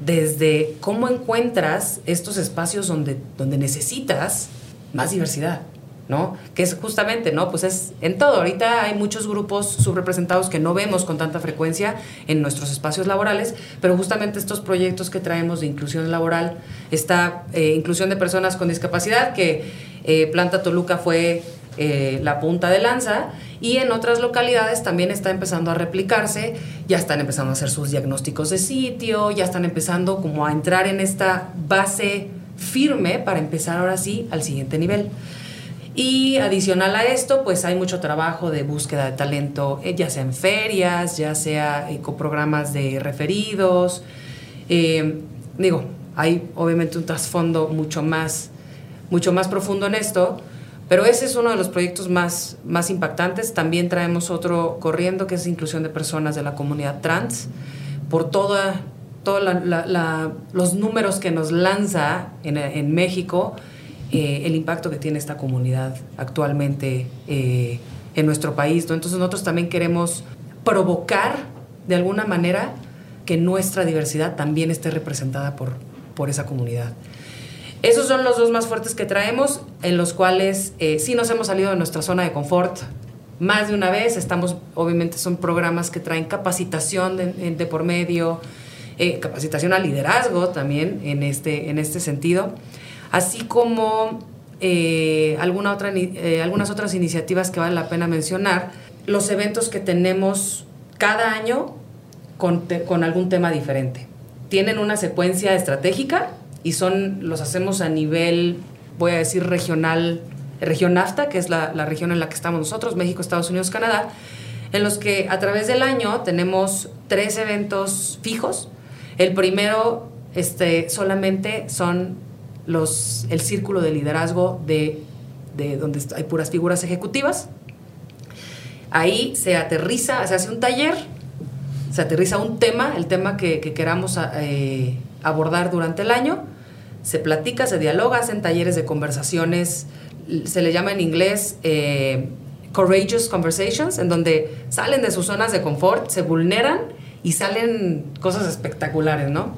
desde cómo encuentras estos espacios donde, donde necesitas más diversidad, ¿no? Que es justamente, ¿no? Pues es en todo. Ahorita hay muchos grupos subrepresentados que no vemos con tanta frecuencia en nuestros espacios laborales, pero justamente estos proyectos que traemos de inclusión laboral, esta eh, inclusión de personas con discapacidad, que eh, Planta Toluca fue eh, la punta de lanza y en otras localidades también está empezando a replicarse, ya están empezando a hacer sus diagnósticos de sitio, ya están empezando como a entrar en esta base firme para empezar ahora sí al siguiente nivel. Y adicional a esto, pues hay mucho trabajo de búsqueda de talento, eh, ya sea en ferias, ya sea con programas de referidos. Eh, digo, hay obviamente un trasfondo mucho más, mucho más profundo en esto, pero ese es uno de los proyectos más, más impactantes. También traemos otro corriendo que es inclusión de personas de la comunidad trans. Por toda, todos los números que nos lanza en, México, eh, el impacto que tiene esta comunidad actualmente eh, en nuestro país. Entonces nosotros también queremos provocar de alguna manera que nuestra diversidad también esté representada por, por esa comunidad. Esos son los dos más fuertes que traemos, en los cuales eh, sí nos hemos salido de nuestra zona de confort más de una vez. Estamos, obviamente, son programas que traen capacitación de, por medio, eh, capacitación al liderazgo también en este, en este sentido, así como eh, alguna otra, algunas otras iniciativas que vale la pena mencionar. Los eventos que tenemos cada año con, con algún tema diferente. Tienen una secuencia estratégica y son, los hacemos a nivel, voy a decir, regional, región NAFTA, que es la, la región en la que estamos nosotros, México, Estados Unidos, Canadá, en los que a través del año tenemos tres eventos fijos. El primero este, solamente son los, el círculo de liderazgo de, de donde hay puras figuras ejecutivas. Ahí se aterriza, se hace un taller, se aterriza un tema, el tema que, que queramos eh, abordar durante el año. Se platica, se dialoga, hacen talleres de conversaciones, se le llama en inglés eh, courageous conversations, en donde salen de sus zonas de confort, se vulneran y salen cosas espectaculares, ¿no?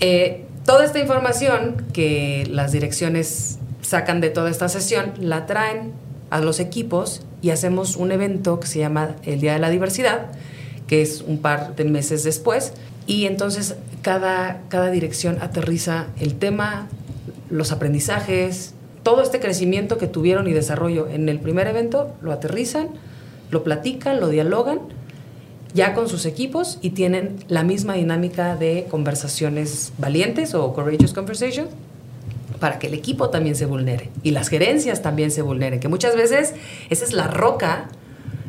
Eh, toda esta información que las direcciones sacan de toda esta sesión, la traen a los equipos y hacemos un evento que se llama el Día de la Diversidad, que es un par de meses después, y entonces cada, cada dirección aterriza el tema, los aprendizajes, todo este crecimiento que tuvieron y desarrollo en el primer evento, lo aterrizan, lo platican, lo dialogan ya con sus equipos y tienen la misma dinámica de conversaciones valientes o courageous conversations para que el equipo también se vulnere y las gerencias también se vulneren, que muchas veces esa es la roca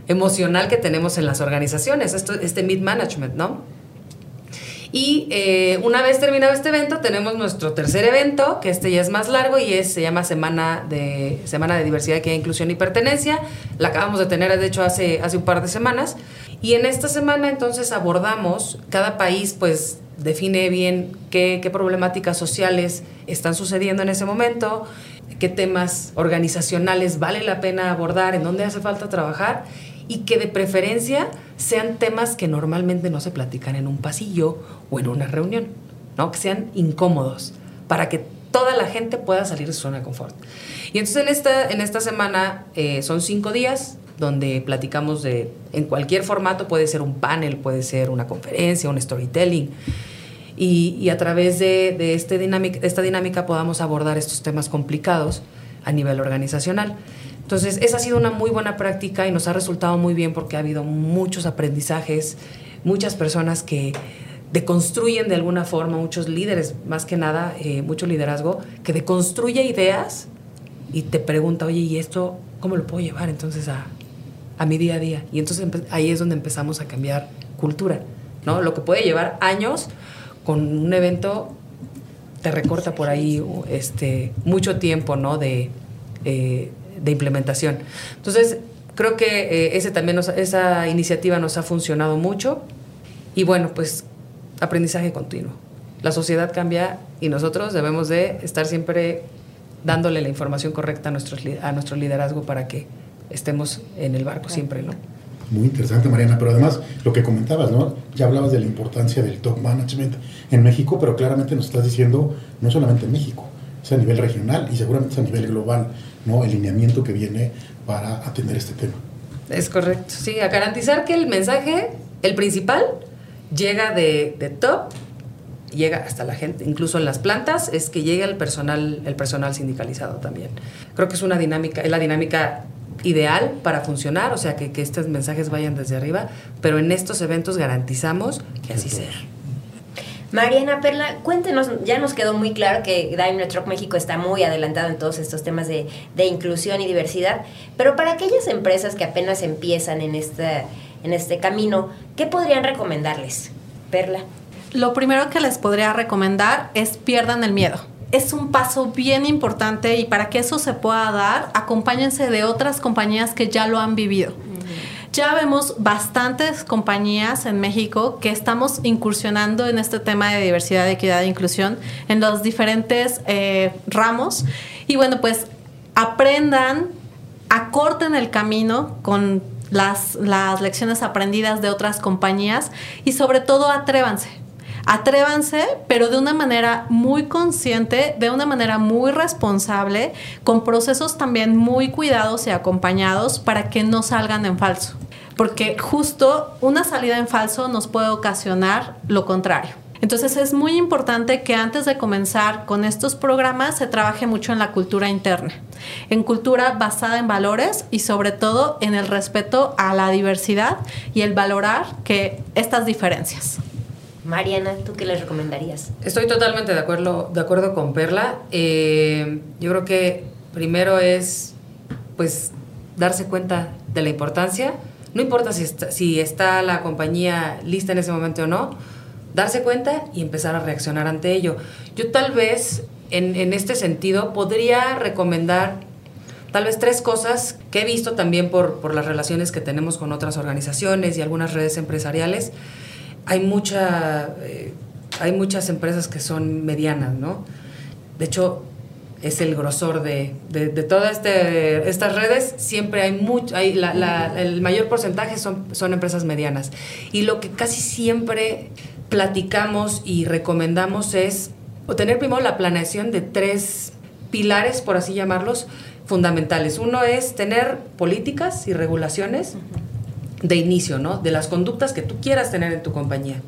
emocional que tenemos en las organizaciones, esto, este mid management, ¿no? Y eh, una vez terminado este evento, tenemos nuestro tercer evento, que este ya es más largo y es, se llama Semana de, Semana de Diversidad, Equidad, Inclusión y Pertenencia. La acabamos de tener, de hecho, hace, hace un par de semanas. Y en esta semana entonces abordamos, cada país pues define bien qué, qué problemáticas sociales están sucediendo en ese momento, qué temas organizacionales vale la pena abordar, en dónde hace falta trabajar y que de preferencia sean temas que normalmente no se platican en un pasillo o en una reunión, ¿no? Que sean incómodos para que toda la gente pueda salir de su zona de confort. Y entonces en esta, en esta semana eh, son cinco días donde platicamos de, en cualquier formato, puede ser un panel, puede ser una conferencia, un storytelling, y, a través de, de este dinámica, esta dinámica podamos abordar estos temas complicados a nivel organizacional. Entonces, esa ha sido una muy buena práctica y nos ha resultado muy bien porque ha habido muchos aprendizajes, muchas personas que deconstruyen de alguna forma, muchos líderes, más que nada, eh, mucho liderazgo, que deconstruye ideas y te pregunta, oye, ¿y esto cómo lo puedo llevar entonces a, a mi día a día? Y entonces ahí es donde empezamos a cambiar cultura, ¿no? Lo que puede llevar años con un evento te recorta por ahí este, mucho tiempo, ¿no? De, eh, de implementación. Entonces, creo que eh, ese también esa iniciativa nos ha funcionado mucho y bueno, pues aprendizaje continuo. La sociedad cambia y nosotros debemos de estar siempre dándole la información correcta a, nuestros, a nuestro liderazgo para que estemos en el barco siempre, ¿no? Muy interesante, Mariana, pero además lo que comentabas, ¿no? Ya hablabas de la importancia del top management en México, pero claramente nos estás diciendo no solamente en México, es a nivel regional y seguramente es a nivel global. ¿no? el lineamiento que viene para atender este tema. Es correcto, sí, a garantizar que el mensaje, el principal, llega de, de top, llega hasta la gente, incluso en las plantas, es que llegue el personal, el personal sindicalizado también. Creo que es una dinámica, es la dinámica ideal para funcionar, o sea, que, que estos mensajes vayan desde arriba, pero en estos eventos garantizamos que así sea. Mariana Perla, cuéntenos, ya nos quedó muy claro que Daimler Truck México está muy adelantado en todos estos temas de, inclusión y diversidad, pero para aquellas empresas que apenas empiezan en este, en este camino, ¿qué podrían recomendarles? Perla. Lo primero que les podría recomendar es pierdan el miedo es un paso bien importante y para que eso se pueda dar, acompáñense de otras compañías que ya lo han vivido. Ya vemos bastantes compañías en México que estamos incursionando en este tema de diversidad, equidad e inclusión en los diferentes eh, ramos. Y bueno, pues aprendan, acorten el camino con las, las lecciones aprendidas de otras compañías y sobre todo atrévanse Atrévanse, pero de una manera muy consciente, de una manera muy responsable, con procesos también muy cuidados y acompañados para que no salgan en falso. Porque justo una salida en falso nos puede ocasionar lo contrario. Entonces es muy importante que antes de comenzar con estos programas se trabaje mucho en la cultura interna, en cultura basada en valores y sobre todo en el respeto a la diversidad y el valorar que estas diferencias. Mariana, ¿tú qué les recomendarías? Estoy totalmente de acuerdo, de acuerdo con Perla. Eh, yo creo que primero es, pues, darse cuenta de la importancia. No importa si está, si está la compañía lista en ese momento o no, darse cuenta y empezar a reaccionar ante ello. Yo tal vez, en, en este sentido, podría recomendar tal vez tres cosas que he visto también por, por las relaciones que tenemos con otras organizaciones y algunas redes empresariales hay, mucha, eh, hay muchas empresas que son medianas, ¿no? De hecho, es el grosor de, de, todas este, estas redes, siempre hay mucho, hay el mayor porcentaje son, son empresas medianas. Y lo que casi siempre platicamos y recomendamos es tener primero la planeación de tres pilares, por así llamarlos, fundamentales. Uno es tener políticas y regulaciones de inicio, ¿no? De las conductas que tú quieras tener en tu compañía,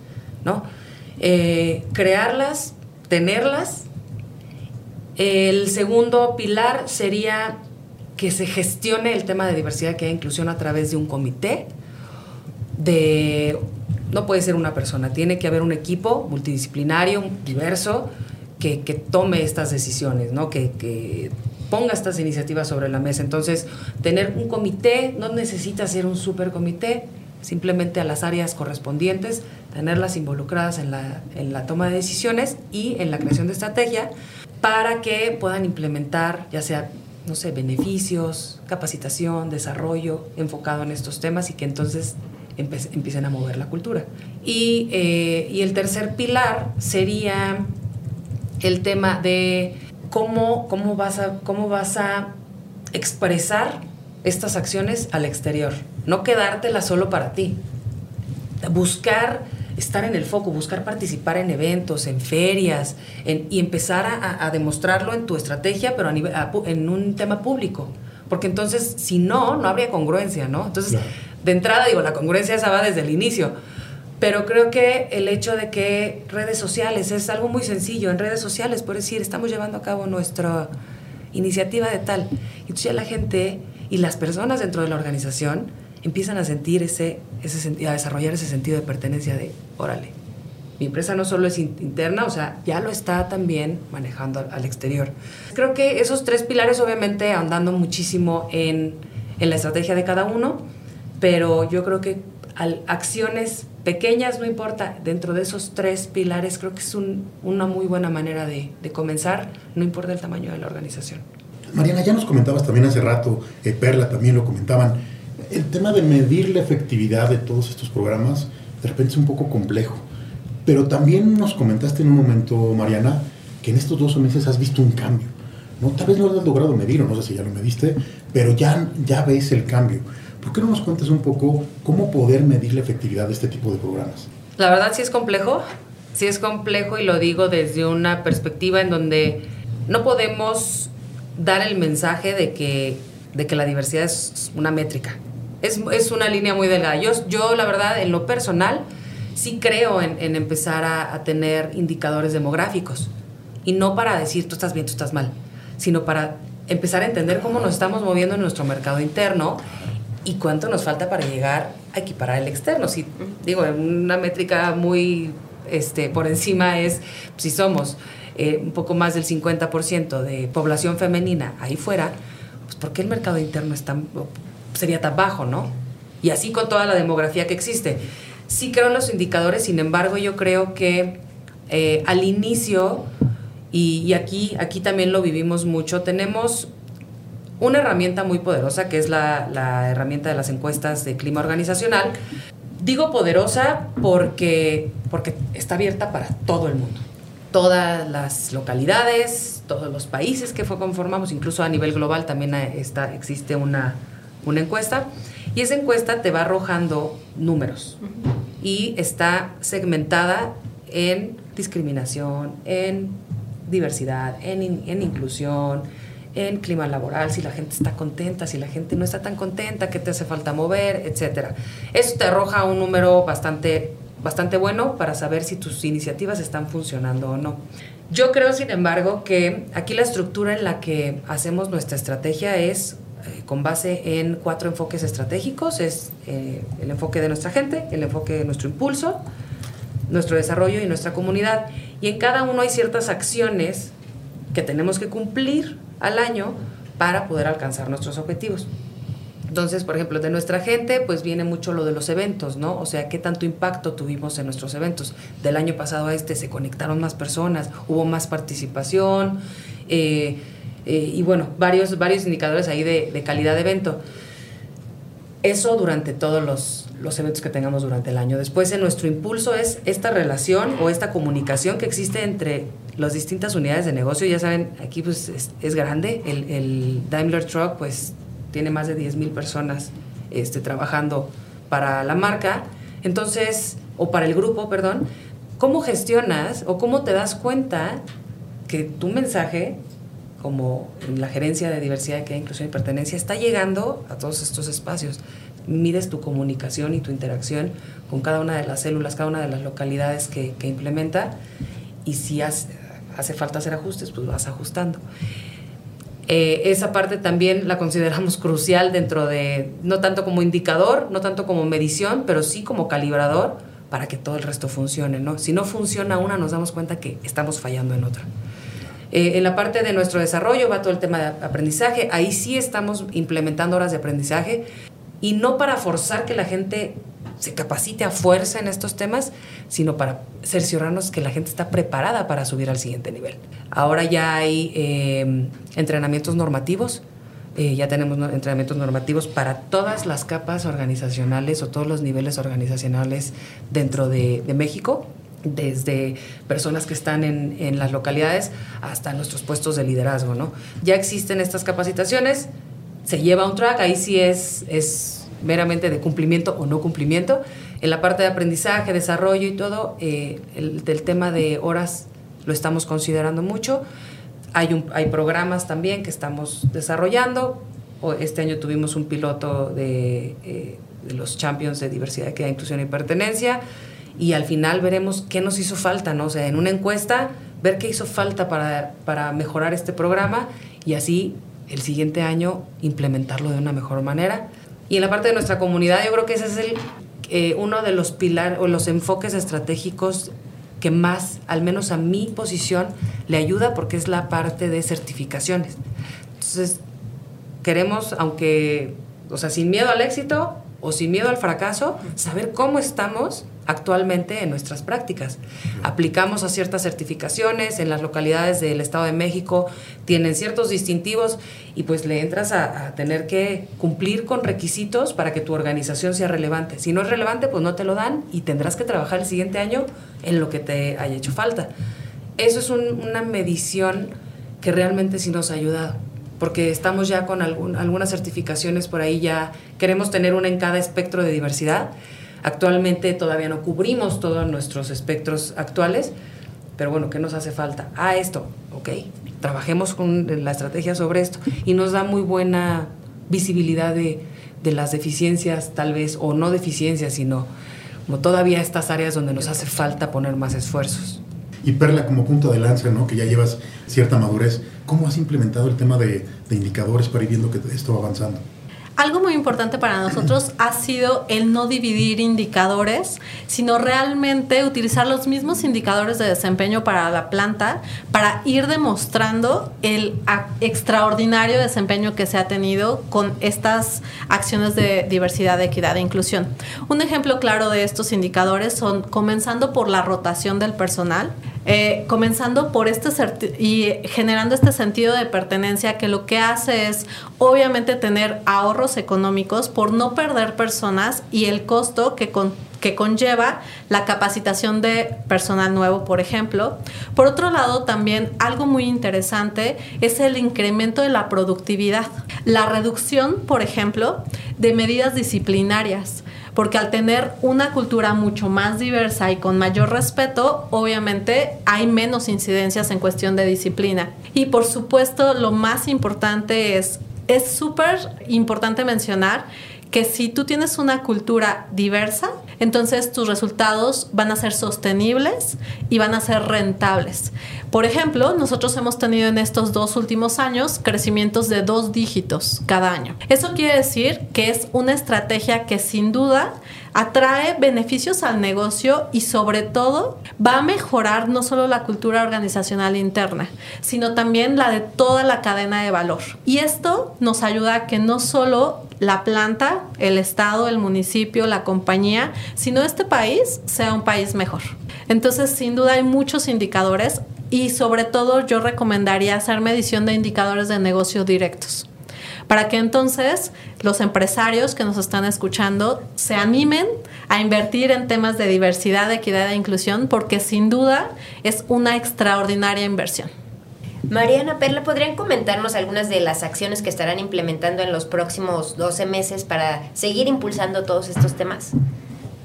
¿no? Eh, crearlas, tenerlas. El segundo pilar sería que se gestione el tema de diversidad e inclusión a través de un comité de no puede ser una persona, tiene que haber un equipo multidisciplinario, diverso, que, tome estas decisiones, ¿no? Que, que, ponga estas iniciativas sobre la mesa. Entonces, tener un comité, no necesita ser un supercomité, simplemente a las áreas correspondientes, tenerlas involucradas en la toma de decisiones y en la creación de estrategia para que puedan implementar, ya sea, no sé, beneficios, capacitación, desarrollo enfocado en estos temas y que entonces empiecen a mover la cultura. Y, eh, y el tercer pilar sería el tema de cómo, vas a, cómo vas a expresar estas acciones al exterior. no quedártela solo para ti. Buscar estar en el foco, buscar participar en eventos, en ferias, y empezar a, demostrarlo en tu estrategia, pero a nivel, en un tema público. Porque entonces, si no, no habría congruencia, ¿no? Entonces, de entrada, digo, la congruencia esa va desde el inicio. Pero creo que el hecho de que redes sociales es algo muy sencillo. En redes sociales, por decir, estamos llevando a cabo nuestra iniciativa de tal. Y entonces ya la gente y las personas dentro de la organización empiezan a sentir ese, ese a desarrollar ese sentido de pertenencia de, órale, mi empresa no solo es interna, o sea, ya lo está también manejando al, exterior. Creo que esos tres pilares obviamente andando muchísimo en, en la estrategia de cada uno, pero yo creo que al, acciones pequeñas, no importa, dentro de esos tres pilares creo que es una muy buena manera de, comenzar, no importa el tamaño de la organización. Mariana, ya nos comentabas también hace rato, eh, Perla también lo comentaban, el tema de medir la efectividad de todos estos programas de repente es un poco complejo. Pero también nos comentaste en un momento, Mariana, que en estos 12 meses has visto un cambio. ¿no? Tal vez no lo has logrado medir, o no sé si ya lo mediste, pero ya, ya ves el cambio. ¿Por qué no nos cuentas un poco cómo poder medir la efectividad de este tipo de programas? La verdad sí es complejo, sí es complejo y lo digo desde una perspectiva en donde no podemos dar el mensaje de que, de que la diversidad es una métrica es, una línea muy delgada. Yo, yo, la verdad, en lo personal, sí creo en, empezar a, tener indicadores demográficos. Y no para decir tú estás bien, tú estás mal, sino para empezar a entender cómo nos estamos moviendo en nuestro mercado interno y cuánto nos falta para llegar a equiparar el externo. Si, digo, una métrica muy este, por encima es si somos eh, un poco más del 50% de población femenina ahí fuera, pues ¿por qué el mercado interno es tan, sería tan bajo, ¿no? Y así con toda la demografía que existe. Sí creo en los indicadores, sin embargo, yo creo que eh, al inicio, y, aquí, aquí también lo vivimos mucho, tenemos una herramienta muy poderosa que es la, la, herramienta de las encuestas de clima organizacional. Digo poderosa porque, porque está abierta para todo el mundo. Todas las localidades, todos los países que fue conformamos, incluso a nivel global también está, existe una, una encuesta y esa encuesta te va arrojando números y está segmentada en discriminación, en diversidad, en, en, inclusión, en clima laboral, si la gente está contenta, si la gente no está tan contenta, qué te hace falta mover, etc. Eso te arroja un número bastante, bastante bueno para saber si tus iniciativas están funcionando o no. Yo creo, sin embargo, que aquí la estructura en la que hacemos nuestra estrategia es eh, con base en cuatro enfoques estratégicos. Es eh, el enfoque de nuestra gente, el enfoque de nuestro impulso, nuestro desarrollo y nuestra comunidad. Y en cada uno hay ciertas acciones que tenemos que cumplir al año para poder alcanzar nuestros objetivos. Entonces, por ejemplo, de nuestra gente, pues viene mucho lo de los eventos, ¿no? O sea, qué tanto impacto tuvimos en nuestros eventos. Del año pasado a este se conectaron más personas, hubo más participación. Eh, eh, y bueno, varios, varios indicadores ahí de, calidad de evento. Eso durante todos los, los, eventos que tengamos durante el año. Después, en nuestro impulso es esta relación o esta comunicación que existe entre las distintas unidades de negocio. Ya saben, aquí pues es, grande. El, el, Daimler Truck pues tiene más de 10 mil personas este, trabajando para la marca. Entonces, o para el grupo, perdón. ¿Cómo gestionas o cómo te das cuenta que tu mensaje como la gerencia de diversidad, equidad, inclusión y pertenencia, está llegando a todos estos espacios. Mides tu comunicación y tu interacción con cada una de las células, cada una de las localidades que, implementa y si hace, hace, falta hacer ajustes, pues vas ajustando. Eh, esa parte también la consideramos crucial dentro de, no tanto como indicador, no tanto como medición, pero sí como calibrador para que todo el resto funcione. ¿no? Si no funciona una, nos damos cuenta que estamos fallando en otra. Eh, en la parte de nuestro desarrollo va todo el tema de aprendizaje. Ahí sí estamos implementando horas de aprendizaje y no para forzar que la gente se capacite a fuerza en estos temas, sino para cerciorarnos que la gente está preparada para subir al siguiente nivel. Ahora ya hay em, entrenamientos normativos, eh, ya tenemos entrenamientos normativos para todas las capas organizacionales o todos los niveles organizacionales dentro de México desde personas que están en, en, las localidades hasta nuestros puestos de liderazgo, ¿no? Ya existen estas capacitaciones, se lleva un track, ahí sí es, es meramente de cumplimiento o no cumplimiento. En la parte de aprendizaje, desarrollo y todo, eh, el, del tema de horas lo estamos considerando mucho. Hay, un, hay programas también que estamos desarrollando. Este año tuvimos un piloto de, eh, de los Champions de Diversidad, Equidad, Inclusión y Pertenencia y al final veremos qué nos hizo falta, ¿no? O sea, en una encuesta, ver qué hizo falta para, para mejorar este programa y así el siguiente año implementarlo de una mejor manera. Y en la parte de nuestra comunidad, yo creo que ese es el, eh, uno de los pilares o los enfoques estratégicos que más, al menos a mi posición, le ayuda porque es la parte de certificaciones. Entonces, queremos, aunque, o sea, sin miedo al éxito o sin miedo al fracaso, saber cómo estamos actualmente en nuestras prácticas. Aplicamos a ciertas certificaciones en las localidades del Estado de México, tienen ciertos distintivos y pues le entras a, tener que cumplir con requisitos para que tu organización sea relevante. Si no es relevante, pues no te lo dan y tendrás que trabajar el siguiente año en lo que te haya hecho falta. Eso es una medición que realmente sí nos ha ayudado porque estamos ya con algunas certificaciones por ahí, ya queremos tener una en cada espectro de diversidad Actualmente todavía no cubrimos todos nuestros espectros actuales, pero bueno, ¿qué nos hace falta? Ah, esto, ok, trabajemos con la estrategia sobre esto y nos da muy buena visibilidad de, de las deficiencias tal vez, o no deficiencias, sino como todavía estas áreas donde nos hace falta poner más esfuerzos. Y Perla, como punto de lanza, ¿no? que ya llevas cierta madurez, ¿cómo has implementado el tema de, de indicadores para ir viendo que esto va avanzando? Algo muy importante para nosotros ha sido el no dividir indicadores, sino realmente utilizar los mismos indicadores de desempeño para la planta para ir demostrando el extraordinario desempeño que se ha tenido con estas acciones de diversidad, equidad e inclusión. Un ejemplo claro de estos indicadores son comenzando por la rotación del personal. Eh, comenzando por este y generando este sentido de pertenencia que lo que hace es obviamente tener ahorros económicos por no perder personas y el costo que, que conlleva la capacitación de personal nuevo, por ejemplo. Por otro lado, también algo muy interesante es el incremento de la productividad, la reducción, por ejemplo, de medidas disciplinarias porque al tener una cultura mucho más diversa y con mayor respeto, obviamente hay menos incidencias en cuestión de disciplina. Y por supuesto, lo más importante es, es súper importante mencionar que si tú tienes una cultura diversa, entonces tus resultados van a ser sostenibles y van a ser rentables. Por ejemplo, nosotros hemos tenido en estos dos últimos años crecimientos de dos dígitos cada año. Eso quiere decir que es una estrategia que sin duda atrae beneficios al negocio y sobre todo va a mejorar no solo la cultura organizacional interna, sino también la de toda la cadena de valor. Y esto nos ayuda a que no solo la planta, el Estado, el municipio, la compañía, sino este país sea un país mejor. Entonces, sin duda hay muchos indicadores y sobre todo yo recomendaría hacer medición de indicadores de negocio directos para que entonces los empresarios que nos están escuchando se animen a invertir en temas de diversidad, equidad e inclusión, porque sin duda es una extraordinaria inversión. Mariana Perla, ¿podrían comentarnos algunas de las acciones que estarán implementando en los próximos 12 meses para seguir impulsando todos estos temas?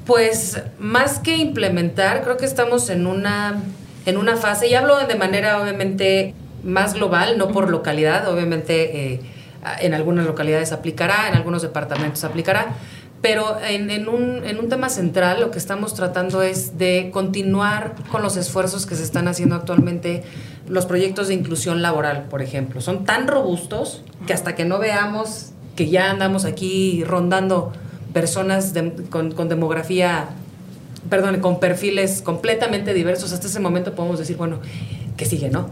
Pues más que implementar, creo que estamos en una, en una fase, y hablo de manera obviamente más global, no por localidad, obviamente eh, en algunas localidades aplicará, en algunos departamentos aplicará, pero en, un, en, un, tema central lo que estamos tratando es de continuar con los esfuerzos que se están haciendo actualmente, los proyectos de inclusión laboral, por ejemplo. Son tan robustos que hasta que no veamos que ya andamos aquí rondando personas con, con, demografía, perdón, con perfiles completamente diversos, hasta ese momento podemos decir, bueno, ¿qué sigue, no?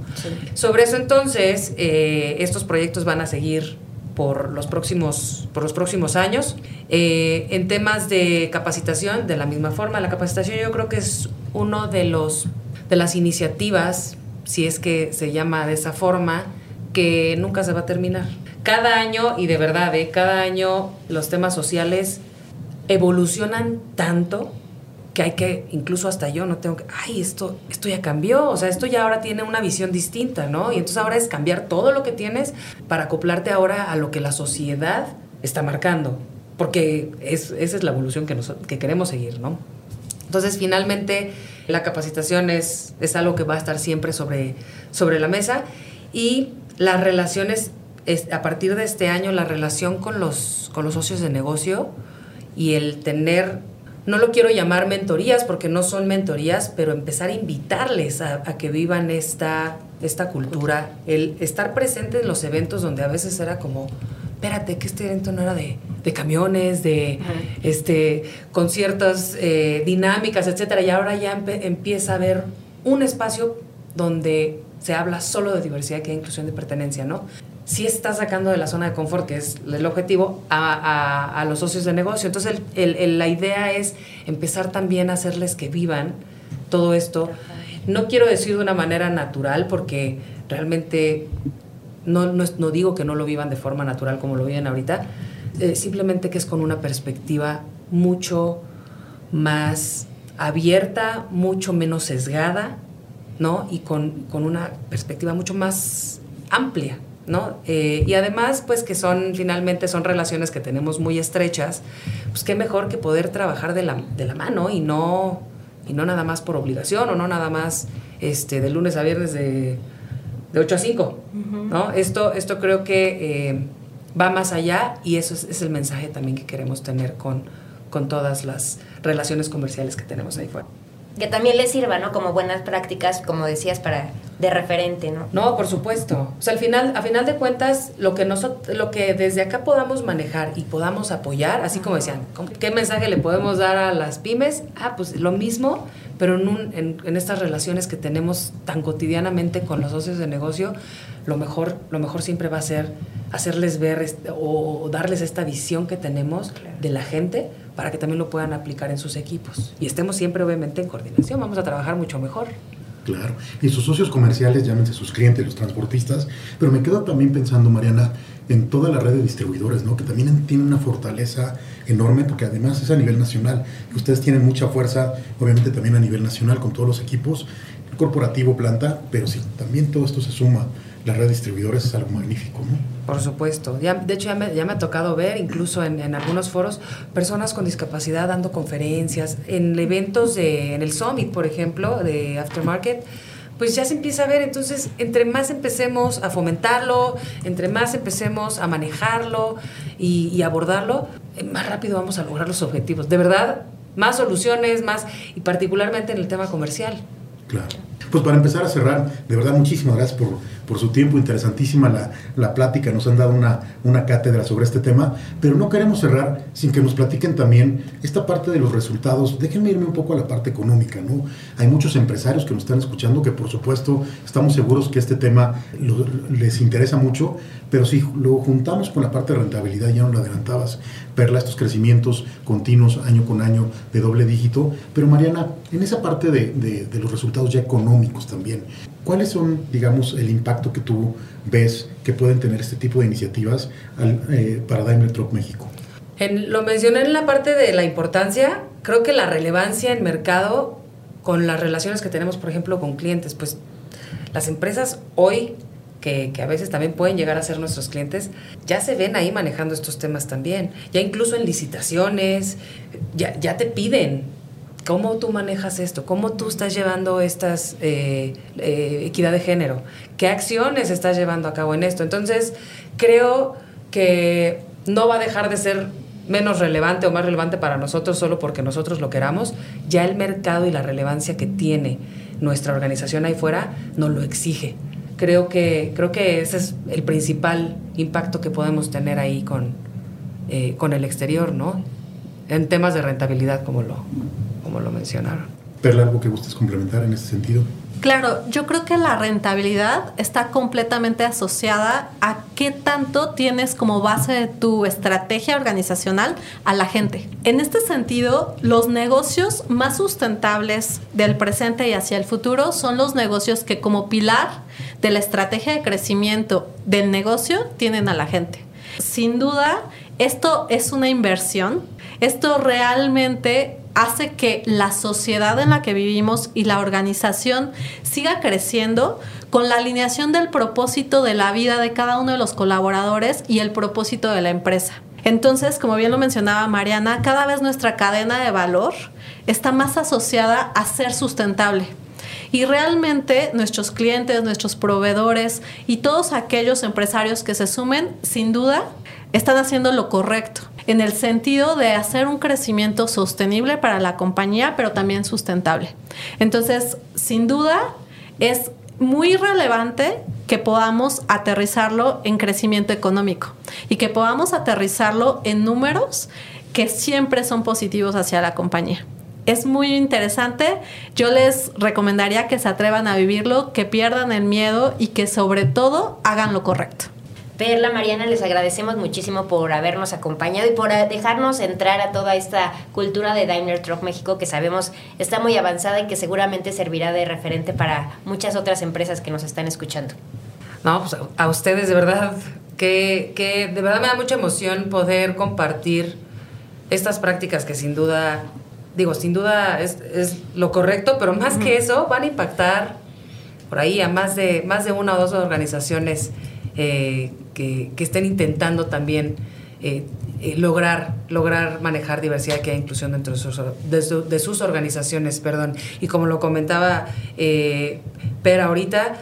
Sobre eso entonces, eh, estos proyectos van a seguir por los próximos, por los próximos años. Eh, en temas de capacitación, de la misma forma, la capacitación yo creo que es uno de los de las iniciativas, si es que se llama de esa forma, que nunca se va a terminar. Cada año, y de verdad, ¿eh? cada año los temas sociales evolucionan tanto que hay que, incluso hasta yo no tengo que, ay, esto, esto ya cambió, o sea, esto ya ahora tiene una visión distinta, ¿no? Y entonces ahora es cambiar todo lo que tienes para acoplarte ahora a lo que la sociedad está marcando. porque es, esa es la evolución que, que queremos seguir, ¿no? Entonces, finalmente, la capacitación es, es algo que va a estar siempre sobre, sobre la mesa y las relaciones, a partir de este año, la relación con los, con los socios de negocio y el tener, no lo quiero llamar mentorías porque no son mentorías, pero empezar a invitarles a, a que vivan esta, esta cultura, el estar presente en los eventos donde a veces era como, espérate, que este evento no era de, de camiones, de este, con ciertas eh, dinámicas, etcétera, y ahora ya empieza a haber un espacio donde se habla solo de diversidad, que inclusión de pertenencia, ¿no? Sí está sacando de la zona de confort, que es el objetivo, a, a, los socios de negocio. Entonces, el, la idea es empezar también a hacerles que vivan todo esto. No quiero decir de una manera natural, porque realmente no, no, digo que no lo vivan de forma natural como lo viven ahorita, eh, simplemente que es con una perspectiva mucho más abierta, mucho menos sesgada, ¿no? Y con, una perspectiva mucho más amplia, ¿no? Eh, y además, pues que son, finalmente, son relaciones que tenemos muy estrechas, pues qué mejor que poder trabajar de la, de la mano y no, y no nada más por obligación o no nada más este, de lunes a viernes de de 8 a 5. ¿no? esto, esto creo que eh, va más allá y eso es, el mensaje también que queremos tener con, con todas las relaciones comerciales que tenemos ahí fuera. Que también les sirva, ¿no? Como buenas prácticas, como decías, para de referente, ¿no? No, por supuesto. O sea, al final, a final de cuentas, lo que nosotros, lo que desde acá podamos manejar y podamos apoyar, así como decían, ¿qué mensaje le podemos dar a las pymes? Ah, pues lo mismo, pero en, un, en, estas relaciones que tenemos tan cotidianamente con los socios de negocio, lo mejor, lo mejor siempre va a ser hacerles ver o, darles esta visión que tenemos de la gente para que también lo puedan aplicar en sus equipos. Y estemos siempre, obviamente, en coordinación, vamos a trabajar mucho mejor. Claro, y sus socios comerciales, llámense sus clientes, los transportistas, pero me quedo también pensando, Mariana, en toda la red de distribuidores, ¿no? que también tienen una fortaleza enorme, porque además es a nivel nacional. Ustedes tienen mucha fuerza, obviamente también a nivel nacional, con todos los equipos, corporativo, planta, pero sí, también todo esto se suma. La red de distribuidores es algo magnífico, ¿no? Por supuesto. Ya, de hecho, ya me, ya me ha tocado ver, incluso en, en, algunos foros, personas con discapacidad dando conferencias, en eventos de, en el Summit, por ejemplo, de Aftermarket pues ya se empieza a ver. Entonces, entre más empecemos a fomentarlo, entre más empecemos a manejarlo y, abordarlo, eh, más rápido vamos a lograr los objetivos. De verdad, más soluciones, más, y particularmente en el tema comercial. Claro. Pues para empezar a cerrar, de verdad muchísimas gracias por, por su tiempo, interesantísima la, la, plática, nos han dado una, una cátedra sobre este tema, pero no queremos cerrar sin que nos platiquen también esta parte de los resultados. Déjenme irme un poco a la parte económica, ¿no? Hay muchos empresarios que nos están escuchando que por supuesto estamos seguros que este tema les interesa mucho, pero si lo juntamos con la parte de rentabilidad, ya no lo adelantabas, verla estos crecimientos continuos año con año de doble dígito. Pero Mariana, en esa parte de, de, los resultados ya económicos también, ¿cuáles son, digamos, el impacto que tú ves que pueden tener este tipo de iniciativas eh, para Daimler Truck México? En, lo mencioné en la parte de la importancia, creo que la relevancia en mercado con las relaciones que tenemos, por ejemplo, con clientes, pues las empresas hoy que, a veces también pueden llegar a ser nuestros clientes, ya se ven ahí manejando estos temas también. Ya incluso en licitaciones, ya, ya te piden cómo tú manejas esto, cómo tú estás llevando estas eh, eh, equidad de género, qué acciones estás llevando a cabo en esto. Entonces, creo que no va a dejar de ser menos relevante o más relevante para nosotros solo porque nosotros lo queramos, ya el mercado y la relevancia que tiene nuestra organización ahí fuera nos lo exige creo que, creo que ese es el principal impacto que podemos tener ahí con, eh, con el exterior, ¿no? En temas de rentabilidad, como lo, como lo mencionaron. Perla, ¿algo que gustes complementar en ese sentido? Claro, yo creo que la rentabilidad está completamente asociada a qué tanto tienes como base de tu estrategia organizacional a la gente. En este sentido, los negocios más sustentables del presente y hacia el futuro son los negocios que como pilar de la estrategia de crecimiento del negocio tienen a la gente. Sin duda, esto es una inversión. Esto realmente hace que la sociedad en la que vivimos y la organización siga creciendo con la alineación del propósito de la vida de cada uno de los colaboradores y el propósito de la empresa. Entonces, como bien lo mencionaba Mariana, cada vez nuestra cadena de valor está más asociada a ser sustentable. Y realmente nuestros clientes, nuestros proveedores y todos aquellos empresarios que se sumen, sin duda, están haciendo lo correcto en el sentido de hacer un crecimiento sostenible para la compañía, pero también sustentable. Entonces, sin duda, es muy relevante que podamos aterrizarlo en crecimiento económico y que podamos aterrizarlo en números que siempre son positivos hacia la compañía. Es muy interesante. Yo les recomendaría que se atrevan a vivirlo, que pierdan el miedo y que sobre todo hagan lo correcto. Perla, Mariana, les agradecemos muchísimo por habernos acompañado y por eh, dejarnos entrar a toda esta cultura de Daimler Truck México que sabemos está muy avanzada y que seguramente servirá de referente para muchas otras empresas que nos están escuchando. No, pues a ustedes de verdad, que, que de verdad me da mucha emoción poder compartir estas prácticas que sin duda, digo, sin duda es, es lo correcto, pero más que eso van a impactar por ahí a más de, más de una o dos organizaciones eh, que, estén intentando también eh, eh, lograr, lograr manejar diversidad que hay inclusión dentro de sus, de, sus organizaciones. Perdón. Y como lo comentaba eh, Per ahorita,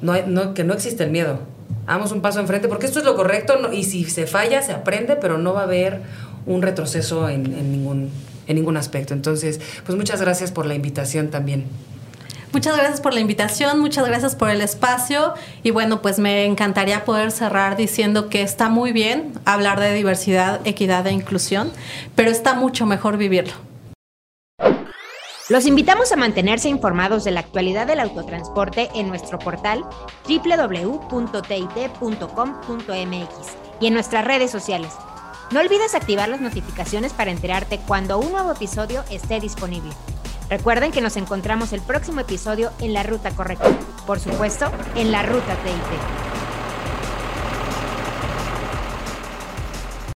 no, que no existe el miedo. Hagamos un paso enfrente, porque esto es lo correcto y si se falla, se aprende, pero no va a haber un retroceso en, en, ningún, en ningún aspecto. Entonces, pues muchas gracias por la invitación también. Muchas gracias por la invitación, muchas gracias por el espacio y bueno, pues me encantaría poder cerrar diciendo que está muy bien hablar de diversidad, equidad e inclusión, pero está mucho mejor vivirlo. Los invitamos a mantenerse informados de la actualidad del autotransporte en nuestro portal www.tit.com.mx y en nuestras redes sociales. No olvides activar las notificaciones para enterarte cuando un nuevo episodio esté disponible. Recuerden que nos encontramos el próximo episodio en la ruta correcta. Por supuesto, en la ruta TIT.